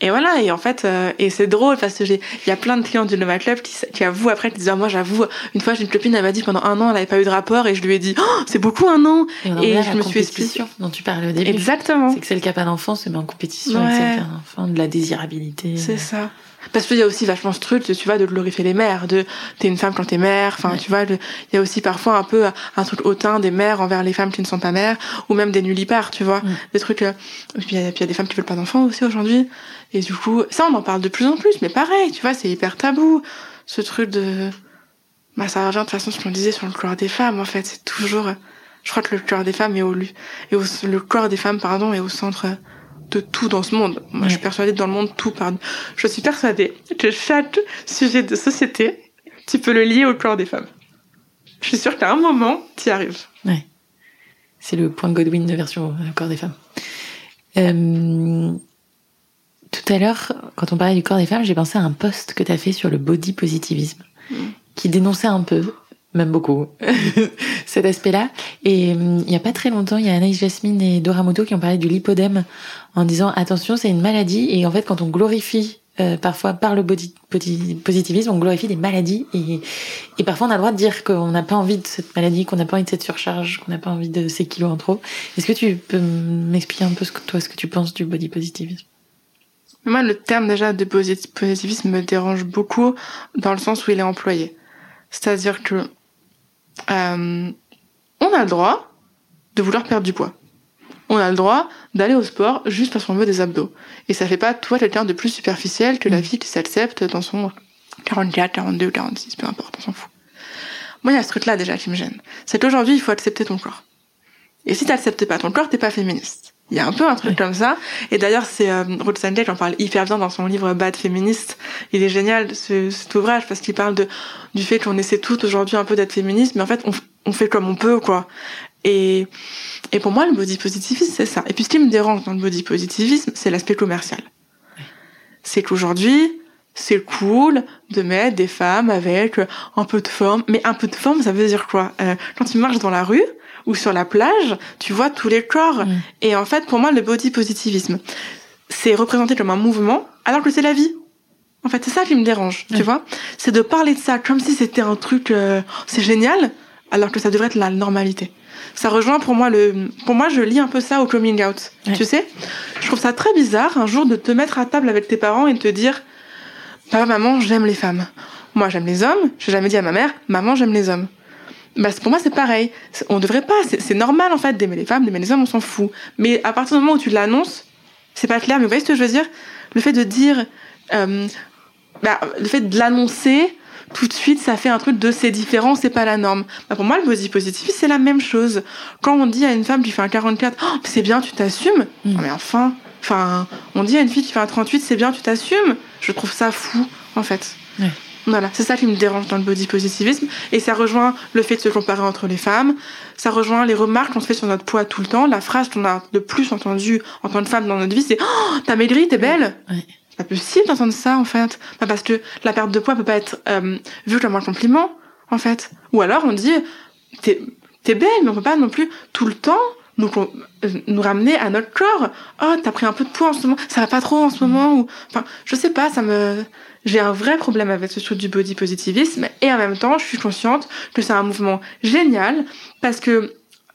et voilà. Et en fait, euh, et c'est drôle parce que j'ai, il y a plein de clients du Loma Club qui, avouent après, qui disent Ah, moi j'avoue, une fois j'ai une copine, elle m'a dit pendant un an elle avait pas eu de rapport et je lui ai dit oh, c'est beaucoup un an. Et, on Et je la me suis compétition dont tu parlais au début. Exactement. C'est que celle qui a pas d'enfant se met en compétition avec Ouais. celle qui a un enfant, de la désirabilité. C'est ça. Parce qu'il y a aussi vachement ce truc, tu vois, de glorifier les mères, de t'es une femme quand t'es mère, enfin, Ouais. tu vois, il y a aussi parfois un peu un truc hautain des mères envers les femmes qui ne sont pas mères, ou même des nullipares, tu vois, Mm. des trucs. euh, et puis il y, y a des femmes qui veulent pas d'enfants aussi aujourd'hui, et du coup, ça on en parle de plus en plus, mais pareil, tu vois, c'est hyper tabou, ce truc de, bah ça revient de toute façon ce qu'on disait sur le corps des femmes, en fait, c'est toujours, euh, je crois que le corps des femmes est au, et au le corps des femmes, pardon, est au centre euh, de tout dans ce monde. Moi, je suis persuadée que dans le monde, tout parle. Je suis persuadée que chaque sujet de société, tu peux le lier au corps des femmes. Je suis sûre qu'à un moment, tu y arrives. Ouais. C'est le point Godwin de version euh, corps des femmes. Euh, tout à l'heure, quand on parlait du corps des femmes, j'ai pensé à un post que tu as fait sur le body positivisme, Mm. qui dénonçait un peu Même beaucoup. *laughs* Cet aspect-là. Et hum, il n'y a pas très longtemps, il y a Anaïs Jasmine et Dora Muto qui ont parlé du lipodème en disant attention, c'est une maladie et en fait quand on glorifie euh, parfois par le body, positivisme, on glorifie des maladies et, et parfois on a le droit de dire qu'on n'a pas envie de cette maladie, qu'on n'a pas envie de cette surcharge, qu'on n'a pas envie de ces kilos en trop. Est-ce que tu peux m'expliquer un peu ce que toi, ce que tu penses du body positivisme? Moi, le terme déjà de positivisme me dérange beaucoup dans le sens où il est employé. C'est-à-dire que euh, on a le droit de vouloir perdre du poids on a le droit d'aller au sport juste parce qu'on veut des abdos. Et ça fait pas toi quelqu'un de plus superficiel que la mm. fille qui s'accepte dans son 44, 42, 46, peu importe, on s'en fout. Moi, il y a ce truc-là déjà qui me gêne. C'est qu'aujourd'hui, il faut accepter ton corps. Et si t'acceptes pas ton corps, t'es pas féministe. Il y a un peu un truc comme ça. Et d'ailleurs, c'est euh, Ruth Sandler qui en parle hyper bien dans son livre Bad Féministe. Il est génial ce, cet ouvrage parce qu'il parle de du fait qu'on essaie toutes aujourd'hui un peu d'être féministe, mais en fait, on, on fait comme on peut, quoi. Et, et pour moi, le body positivisme, c'est ça. Et puis ce qui me dérange dans le body positivisme, c'est l'aspect commercial. C'est qu'aujourd'hui, c'est cool de mettre des femmes avec un peu de forme. Mais un peu de forme, ça veut dire quoi? Euh, Quand tu marches dans la rue ou sur la plage, tu vois tous les corps. Mm. Et en fait, pour moi, le body positivisme, c'est représenté comme un mouvement, alors que c'est la vie. En fait, c'est ça qui me dérange, tu vois. C'est de parler de ça comme si c'était un truc, euh, c'est génial, alors que ça devrait être la normalité. Ça rejoint pour moi le pour moi je lis un peu ça au coming out tu sais. Je trouve ça très bizarre un jour de te mettre à table avec tes parents et de te dire papa maman j'aime les femmes. Moi j'aime les hommes. J'ai jamais dit à ma mère maman j'aime les hommes bah pour moi c'est pareil on devrait pas c'est normal en fait d'aimer les femmes d'aimer les hommes on s'en fout mais à partir du moment où tu l'annonces c'est pas clair mais vous voyez ce que je veux dire? Le fait de dire euh, bah, le fait de l'annoncer tout de suite, ça fait un truc de c'est différent, c'est pas la norme. Bah, pour moi, le body positif, c'est la même chose. Quand on dit à une femme qui fait un 44, oh, c'est bien, tu t'assumes. Mm. mais enfin, enfin, on dit à une fille qui fait un 38, c'est bien, tu t'assumes. Je trouve ça fou, en fait. Voilà, c'est ça qui me dérange dans le body positivisme. Et ça rejoint le fait de se comparer entre les femmes. Ça rejoint les remarques qu'on se fait sur notre poids tout le temps. La phrase qu'on a le plus entendue en tant que femme dans notre vie, c'est Oh, t'as maigri, t'es belle pas possible d'entendre ça en fait. parce que la perte de poids peut pas être euh, vue comme un compliment en fait. Ou alors on dit t'es es belle, mais on peut pas non plus tout le temps nous euh, nous ramener à notre corps. Oh t'as pris un peu de poids en ce moment, ça va pas trop en ce moment ou enfin je sais pas, ça me j'ai un vrai problème avec ce truc du body positivisme et en même temps je suis consciente que c'est un mouvement génial parce que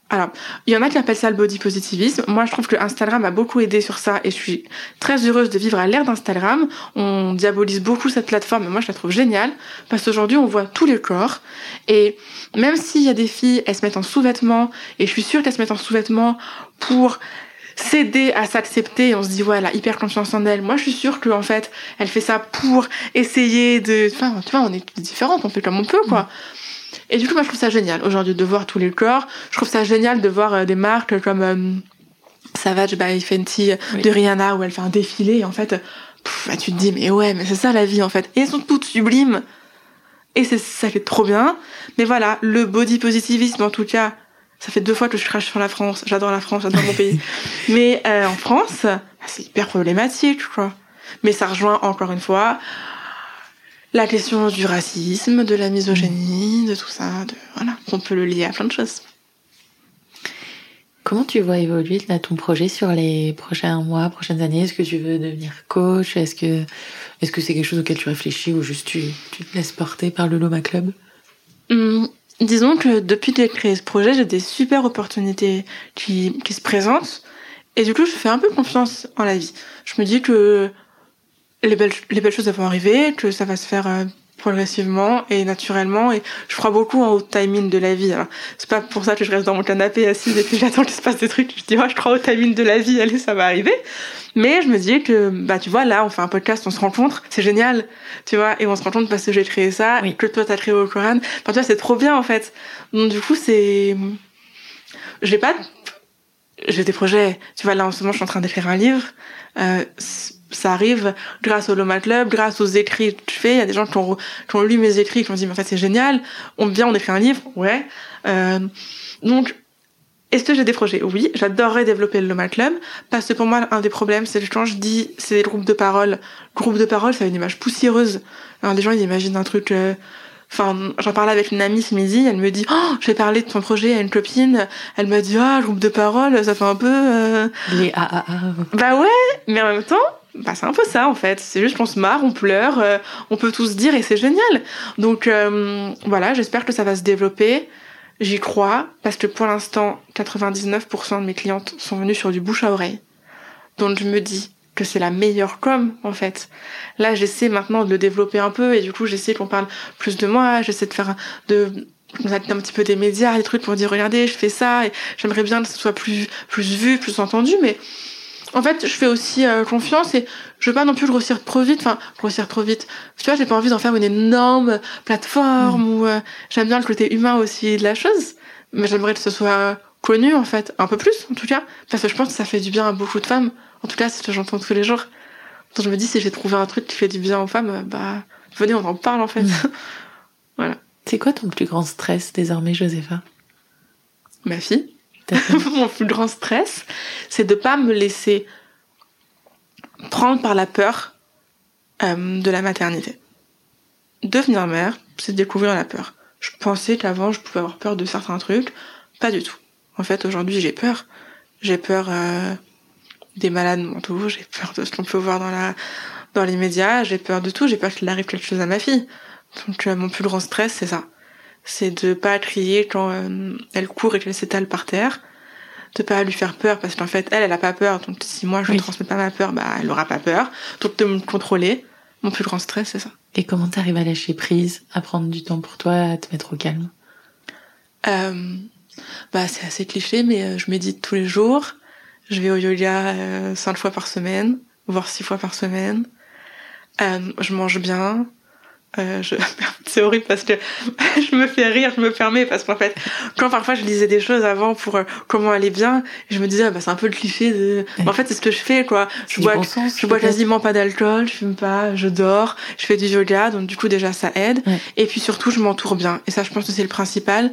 alors, il y en a qui appellent ça le body positivisme. Moi, je trouve que Instagram a beaucoup aidé sur ça et je suis très heureuse de vivre à l'ère d'Instagram. On diabolise beaucoup cette plateforme, mais moi, je la trouve géniale parce qu'aujourd'hui, on voit tous les corps et même s'il y a des filles, elles se mettent en sous-vêtements et je suis sûre qu'elles se mettent en sous-vêtements pour s'aider à s'accepter et on se dit ouais elle a hyper confiance en elle moi je suis sûre que en fait elle fait ça pour essayer de enfin tu vois on est différentes on fait comme on peut quoi et du coup, moi, je trouve ça génial aujourd'hui de voir tous les corps. Je trouve ça génial de voir euh, des marques comme euh, Savage by Fenty de Rihanna où elle fait un défilé. Et en fait, bah, tu te dis, mais ouais, mais c'est ça la vie en fait. Et elles sont toutes sublimes. Et c'est ça fait trop bien. Mais voilà, le body positivisme en tout cas, ça fait deux fois que je crache sur la France. J'adore la France, j'adore mon pays. *laughs* Mais euh, en France, bah, c'est hyper problématique, quoi. Mais ça rejoint encore une fois la question du racisme, de la misogynie, de tout ça, de, voilà, on peut le lier à plein de choses. Comment tu vois évoluer là, ton projet sur les prochains mois, prochaines années? Est-ce que tu veux devenir coach? Est-ce que est-ce que c'est quelque chose auquel tu réfléchis ou juste tu, tu te laisses porter par le Loma Club? Hum, Disons que depuis que j'ai créé ce projet, j'ai des super opportunités qui, qui se présentent. Et du coup, je fais un peu confiance en la vie. Je me dis que les belles, les belles choses vont arriver, que ça va se faire euh, progressivement et naturellement et je crois beaucoup au timing de la vie. C'est pas pour ça que je reste dans mon canapé assise et puis *laughs* j'attends qu'il se passe des trucs. Je dis oh, je crois au timing de la vie, allez ça va arriver. Mais je me dis que bah tu vois là on fait un podcast, on se rencontre, c'est génial, tu vois et on se rencontre parce que j'ai créé ça, oui. que toi t'as créé au Coran. Enfin tu vois c'est trop bien en fait. Donc du coup c'est, j'ai pas, j'ai des projets. Tu vois là en ce moment je suis en train d'écrire un livre. Euh, ça arrive grâce au Loma Club, grâce aux écrits que tu fais. Il y a des gens qui ont, qui ont lu mes écrits, qui ont dit, mais en fait, c'est génial. On vient, on écrit un livre. Ouais. Euh, donc, est-ce que j'ai des projets? Oui, j'adorerais développer le Loma Club, parce que pour moi, un des problèmes, c'est que quand je dis, c'est des groupes de parole. Groupe de parole, ça a une image poussiéreuse. Alors, les gens, ils imaginent un truc, euh, Enfin, j'en parlais avec une amie ce midi, elle me dit Oh, j'ai parlé de ton projet à une copine. Elle m'a dit Ah, groupe de parole, ça fait un peu. Euh... Les AAA. Bah ouais, mais en même temps, bah c'est un peu ça en fait. C'est juste qu'on se marre, on pleure, euh, on peut tous dire et c'est génial. Donc euh, voilà, j'espère que ça va se développer. J'y crois parce que pour l'instant, 99% de mes clientes sont venues sur du bouche à oreille. Donc je me dis que c'est la meilleure com en fait. Là, j'essaie maintenant de le développer un peu et du coup, j'essaie qu'on parle plus de moi, j'essaie de faire de un petit peu des médias, des trucs pour dire regardez, je fais ça et j'aimerais bien que ce soit plus plus vu, plus entendu mais en fait, je fais aussi euh, confiance et je veux pas non plus grossir trop vite. Enfin, grossir trop vite. Tu vois, j'ai pas envie d'en faire une énorme plateforme mm. ou euh, j'aime bien le côté humain aussi de la chose, mais j'aimerais que ce soit connu en fait, un peu plus en tout cas, parce que je pense que ça fait du bien à beaucoup de femmes. En tout cas, c'est ce que j'entends tous les jours. Donc je me dis, si j'ai trouvé un truc qui fait du bien aux femmes, bah, venez, on en parle en fait. Mm. *laughs* voilà. C'est quoi ton plus grand stress désormais, Josepha? Ma fille. Mon plus grand stress, c'est de pas me laisser prendre par la peur euh, de la maternité. Devenir mère, c'est découvrir la peur. Je pensais qu'avant, je pouvais avoir peur de certains trucs. Pas du tout. En fait, aujourd'hui, j'ai peur. J'ai peur euh, des malades mentaux, j'ai peur de ce qu'on peut voir dans la dans les médias, j'ai peur de tout, j'ai peur qu'il arrive quelque chose à ma fille. Donc euh, mon plus grand stress, c'est ça. C'est de pas crier quand euh, elle court et qu'elle s'étale par terre, de pas lui faire peur parce qu'en fait elle, elle a pas peur. Donc si moi je ne transmets pas ma peur, bah elle aura pas peur. Donc de me contrôler, mon plus grand stress, c'est ça. Et comment t'arrives à lâcher prise, à prendre du temps pour toi, à te mettre au calme? Euh, Bah c'est assez cliché, mais je médite tous les jours. Je vais au yoga euh, cinq fois par semaine, voire six fois par semaine. Euh, je mange bien. Euh, je... *laughs* c'est horrible parce que *laughs* je me fais rire, je me permets parce qu'en fait, quand parfois je lisais des choses avant pour euh, comment aller bien, je me disais ah, bah c'est un peu le cliché de. en fait c'est ce que je fais quoi. Je bois, je bois quasiment pas d'alcool, je fume pas, je dors, je fais du yoga donc du coup déjà ça aide. Et puis surtout je m'entoure bien et ça je pense que c'est le principal.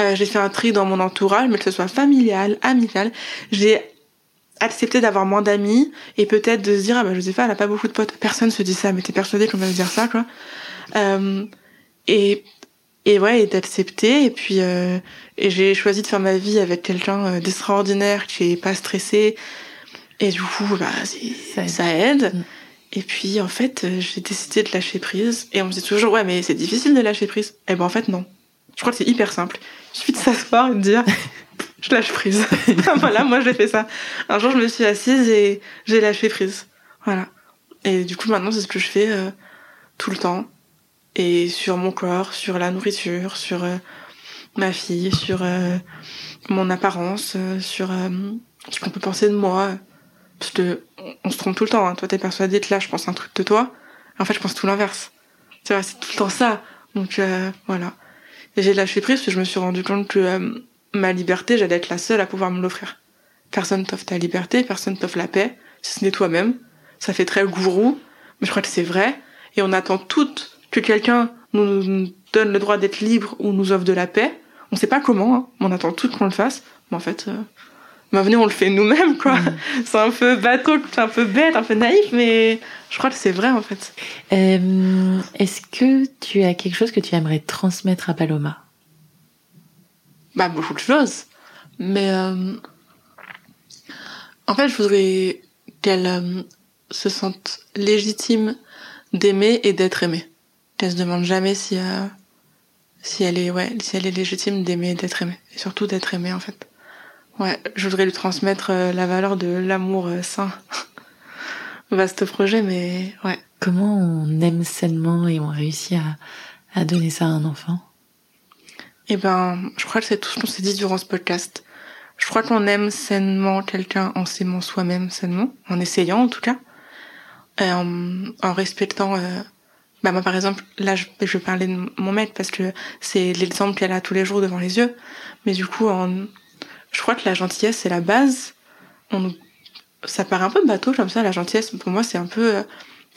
Euh, j'ai fait un tri dans mon entourage, mais que ce soit familial, amical. J'ai accepter d'avoir moins d'amis et peut-être de se dire ah bah Josepha elle a pas beaucoup de potes. Personne se dit ça mais t'es persuadée qu'on va se dire ça quoi. Euh, et et ouais et d'accepter. Et puis euh, et j'ai choisi de faire ma vie avec quelqu'un euh, d'extraordinaire qui est pas stressé. Et du coup bah ça, ça aide. Mm. et puis en fait j'ai décidé de lâcher prise. Et on me dit toujours ouais mais c'est difficile de lâcher prise. Et ben en fait non. Je crois que c'est hyper simple. Il suffit de s'asseoir et de dire *laughs* je lâche prise. *laughs* voilà, moi j'ai fait ça. Un jour, je me suis assise et j'ai lâché prise. Voilà. Et du coup, maintenant, c'est ce que je fais euh, tout le temps. Et sur mon corps, sur la nourriture, sur euh, ma fille, sur euh, mon apparence, sur ce qu'on peut penser de moi. Parce que on se trompe tout le temps. Hein. Toi, t'es persuadé que là, je pense un truc de toi. En fait, je pense tout l'inverse. Tu vois, c'est tout le temps ça. Donc voilà. Et j'ai lâché prise parce que je me suis rendu compte que ma liberté, j'allais être la seule à pouvoir me l'offrir. Personne t'offre ta liberté, personne t'offre la paix, si ce n'est toi-même. Ça fait très gourou, mais je crois que c'est vrai. Et on attend toutes que quelqu'un nous donne le droit d'être libre ou nous offre de la paix. On sait pas comment, hein, mais on attend toutes qu'on le fasse. Mais en fait, euh, bah venez, on le fait nous-mêmes, quoi. Mm. *laughs* C'est un peu bateau, c'est un peu bête, un peu naïf, mais je crois que c'est vrai, en fait. Euh, Est-ce que tu as quelque chose que tu aimerais transmettre à Paloma? Bah, beaucoup de choses. Mais euh, en fait, je voudrais qu'elle euh, se sente légitime d'aimer et d'être aimée. Qu'elle se demande jamais si euh, si elle est ouais si elle est légitime d'aimer et d'être aimée et surtout d'être aimée en fait. Ouais, je voudrais lui transmettre la valeur de l'amour sain. *laughs* Vaste projet, mais ouais. Comment on aime sainement et on réussit à, à donner ça à un enfant? Eh ben, je crois que c'est tout ce qu'on s'est dit durant ce podcast. Je crois qu'on aime sainement quelqu'un en s'aimant soi-même sainement, en essayant en tout cas, en, en, respectant. Euh, bah moi par exemple, là je, vais parler de mon mec parce que c'est l'exemple qu'elle a tous les jours devant les yeux. Mais du coup, je crois que la gentillesse c'est la base. Ça paraît un peu bateau comme ça, la gentillesse. Pour moi, c'est un peu euh,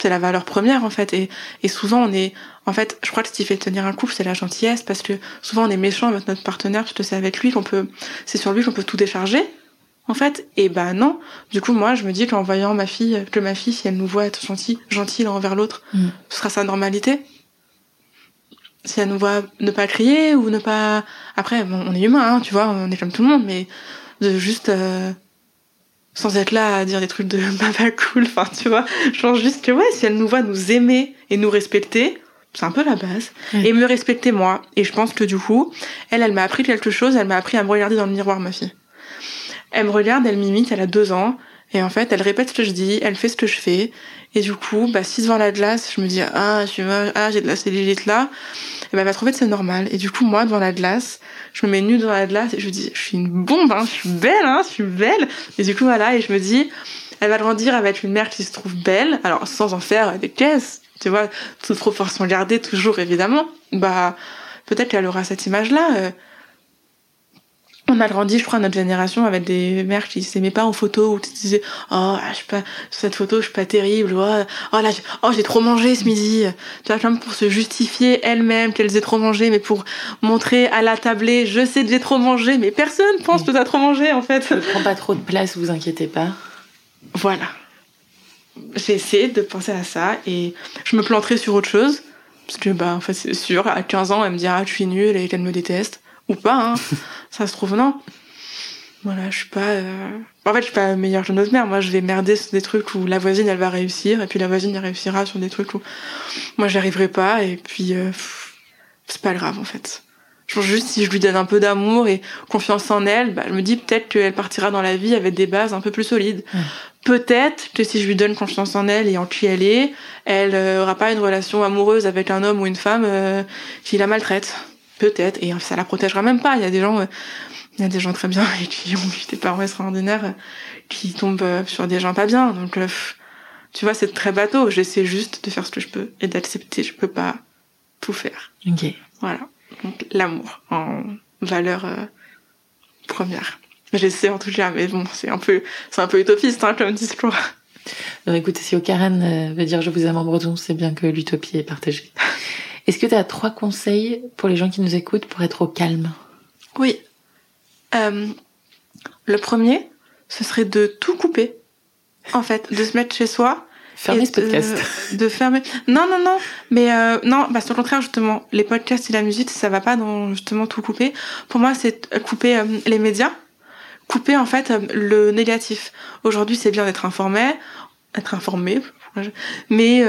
c'est la valeur première en fait. Et, et souvent on est en fait je crois que ce qui fait tenir un couple c'est la gentillesse parce que souvent on est méchant avec notre partenaire parce que c'est avec lui qu'on peut c'est sur lui qu'on peut tout décharger en fait. Et ben non. Du coup moi je me dis qu'en voyant ma fille que ma fille si elle nous voit être gentille gentille l'un envers l'autre mm. ce sera sa normalité. Si elle nous voit ne pas crier ou ne pas après bon, on est humain hein, tu vois on est comme tout le monde mais de juste euh, sans être là à dire des trucs de *laughs* baba cool. Enfin tu vois. Genre juste que ouais si elle nous voit nous aimer et nous respecter c'est un peu la base. Et me respecter moi. Et je pense que du coup elle elle m'a appris quelque chose. Elle m'a appris à me regarder dans le miroir ma fille. Elle me regarde elle m'imite elle a deux ans et en fait, elle répète ce que je dis, elle fait ce que je fais. Et du coup, bah, si devant la glace, je me dis, ah, je suis ah, j'ai de la cellulite là, et ben, elle va trouver que c'est normal. Et du coup, moi, devant la glace, je me mets nue devant la glace et je dis, je suis une bombe, hein, je suis belle, hein, je suis belle. Et du coup, voilà, et je me dis, elle va grandir, être une mère qui se trouve belle, alors sans en faire des caisses, tu vois, toute proportion gardée, toujours évidemment. Bah, peut-être qu'elle aura cette image-là. Euh, on a grandi, je crois, notre génération avec des mères qui s'aimaient pas en photo ou qui disaient oh je suis pas sur cette photo je suis pas terrible oh, oh là oh j'ai trop mangé ce midi tu vois comme pour se justifier elles-mêmes qu'elles aient trop mangé mais pour montrer à la tablée je sais que j'ai trop mangé mais personne pense que t'as trop mangé en fait. Je prends pas trop de place, vous inquiétez pas. Voilà. J'ai essayé de penser à ça et je me planterai sur autre chose parce que bah en fait c'est sûr à 15 ans elle me dira ah, je suis nulle et qu'elle me déteste ou pas, hein. *laughs* ça se trouve non. Voilà, je suis pas. Euh... En fait, je suis pas meilleure que notre mère. Moi, je vais merder sur des trucs où la voisine, elle va réussir, et puis la voisine, elle réussira sur des trucs où moi, j'y arriverai pas, et puis euh... c'est pas grave en fait. Je pense juste si je lui donne un peu d'amour et confiance en elle, bah, elle me dit peut-être qu'elle partira dans la vie avec des bases un peu plus solides. Peut-être que si je lui donne confiance en elle et en qui elle est, elle euh, aura pas une relation amoureuse avec un homme ou une femme euh, qui la maltraite. Peut-être, et ça la protégera même pas. Il y a des gens, euh, il y a des gens très bien *laughs* et qui ont eu des parents extraordinaires euh, qui tombent euh, sur des gens pas bien. Donc, tu vois, c'est très bateau. J'essaie juste de faire ce que je peux et d'accepter. Je peux pas tout faire. Ok. Voilà. Donc, l'amour en valeur première. J'essaie en tout cas, mais bon, c'est un peu, c'est un peu utopiste hein, comme discours. Alors écoutez, si Ocaran veut dire je vous aime en breton, c'est bien que l'utopie est partagée. *laughs* Est-ce que tu as trois conseils pour les gens qui nous écoutent pour être au calme? Oui. Euh, le premier, ce serait de tout couper. En fait, de se mettre chez soi. Fermer ce podcast. *laughs* De, fermer. Non, non, non. Mais euh, non, bah, c'est au contraire, justement. Les podcasts et la musique, ça va pas dans justement tout couper. Pour moi, c'est couper euh, les médias. Couper, en fait, le négatif. Aujourd'hui, c'est bien d'être informé. Être informé. *laughs* Mais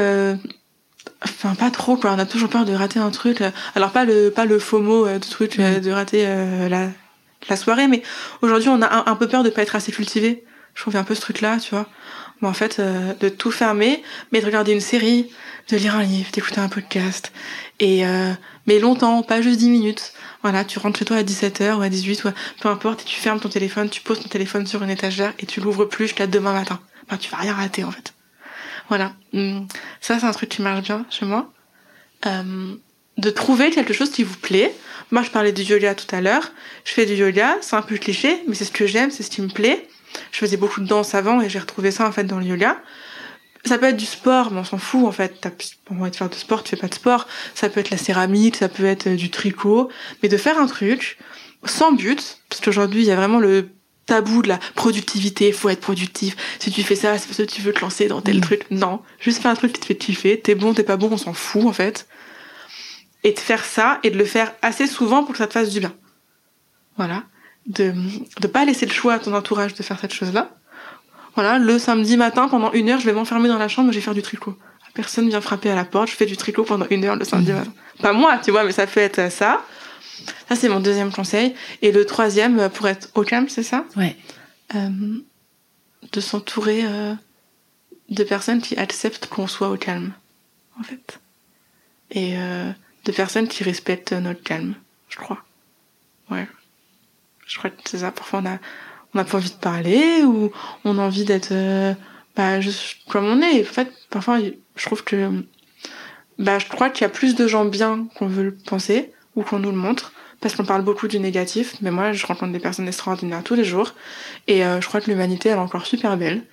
Enfin, pas trop, quoi. On a toujours peur de rater un truc. Alors, pas le, pas le faux mot euh, de truc, euh, de rater euh, la, la soirée, mais aujourd'hui, on a un, peu peur de pas être assez cultivé. Je trouve un peu ce truc-là, tu vois. Mais en fait, de tout fermer, mais de regarder une série, de lire un livre, d'écouter un podcast. Et, mais longtemps, pas juste 10 minutes. Voilà, tu rentres chez toi à 17h ou à 18 ou peu importe, et tu fermes ton téléphone, tu poses ton téléphone sur une étagère et tu l'ouvres plus jusqu'à demain matin. Enfin, tu vas rien rater, en fait. Voilà. Hmm. Ça, c'est un truc qui marche bien chez moi. Euh, de trouver quelque chose qui vous plaît. Moi, je parlais du yoga tout à l'heure. Je fais du yoga, c'est un peu cliché, mais c'est ce que j'aime, c'est ce qui me plaît. Je faisais beaucoup de danse avant et j'ai retrouvé ça en fait dans le yoga. Ça peut être du sport, mais on s'en fout en fait. T'as envie de faire du sport, tu fais pas de sport. Ça peut être la céramide, ça peut être du tricot, mais de faire un truc sans but, parce qu'aujourd'hui il y a vraiment le tabou de la productivité, faut être productif. Si tu fais ça, c'est parce que tu veux te lancer dans tel mm. truc. Non, juste faire un truc qui te fait kiffer. T'es bon, t'es pas bon, on s'en fout en fait. Et de faire ça et de le faire assez souvent pour que ça te fasse du bien. Voilà. De de pas laisser le choix à ton entourage de faire cette chose-là. Voilà, le samedi matin, pendant une heure, je vais m'enfermer dans la chambre, je vais faire du tricot. Personne vient frapper à la porte, je fais du tricot pendant une heure le samedi mm. matin. Pas moi, tu vois, mais ça peut être ça. Ça, c'est mon deuxième conseil. Et le troisième, euh, pour être au calme, c'est ça? Ouais. Euh, de s'entourer euh, de personnes qui acceptent qu'on soit au calme, en fait. Et euh, de personnes qui respectent notre calme, je crois. Ouais. Je crois que c'est ça. Parfois, on a, on a pas envie de parler ou on a envie d'être bah, juste comme on est. En fait, parfois, je trouve que bah, je crois qu'il y a plus de gens bien qu'on veut le penser ou qu'on nous le montre parce qu'on parle beaucoup du négatif, mais moi je rencontre des personnes extraordinaires tous les jours et euh, je crois que l'humanité elle est encore super belle.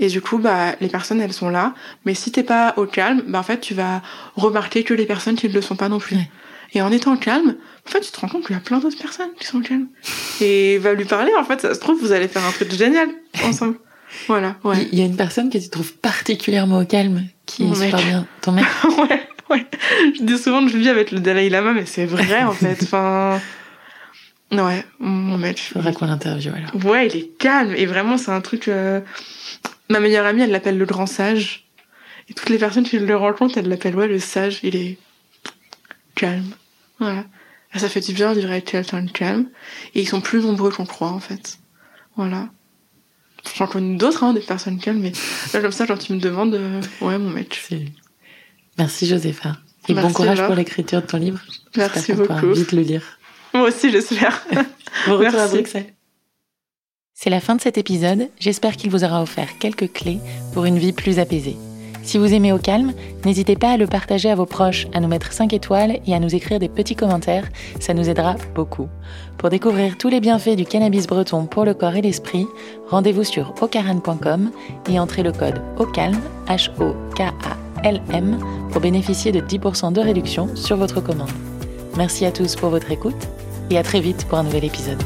Et du coup, bah, les personnes, elles sont là. Mais si t'es pas au calme, bah, en fait, tu vas remarquer que les personnes qui ne le sont pas non plus. Et en étant calme, en fait, tu te rends compte qu'il y a plein d'autres personnes qui sont calmes. Et va lui parler, en fait, ça se trouve, vous allez faire un truc génial ensemble. Voilà, ouais. Il y a une personne que tu trouves particulièrement au calme, qui est super bien. Ton mec? *laughs* Ouais, *laughs* ouais. Je dis souvent que je vis avec le Dalai Lama, mais c'est vrai en fait. Enfin. Ouais, mon mec. Faudra qu'on l'interviewe alors. Ouais, il est calme. Et vraiment, c'est un truc. euh, Ma meilleure amie, elle l'appelle le grand sage. Et toutes les personnes qui le rencontrent, elles l'appellent ouais, le sage. Il est calme. Voilà. Et ça fait du bien de vivre avec quelqu'un de calme. Et ils sont plus nombreux qu'on croit, en fait. Voilà. J'en connais d'autres, hein, des personnes calmes, mais là, comme ça, quand tu me demandes, euh, ouais, mon mec. Merci Josépha. Et bon courage pour l'écriture de ton livre. Merci beaucoup. vite le lire. Moi aussi, j'espère. *laughs* Bon retour à Merci. Bruxelles. C'est la fin de cet épisode. J'espère qu'il vous aura offert quelques clés pour une vie plus apaisée. Si vous aimez Au Calme, n'hésitez pas à le partager à vos proches, à nous mettre 5 étoiles et à nous écrire des petits commentaires. Ça nous aidera beaucoup. Pour découvrir tous les bienfaits du cannabis breton pour le corps et l'esprit, rendez-vous sur ocaran.com et entrez le code OCALM, H-O-K-A-L-M, pour bénéficier de 10% de réduction sur votre commande. Merci à tous pour votre écoute et à très vite pour un nouvel épisode.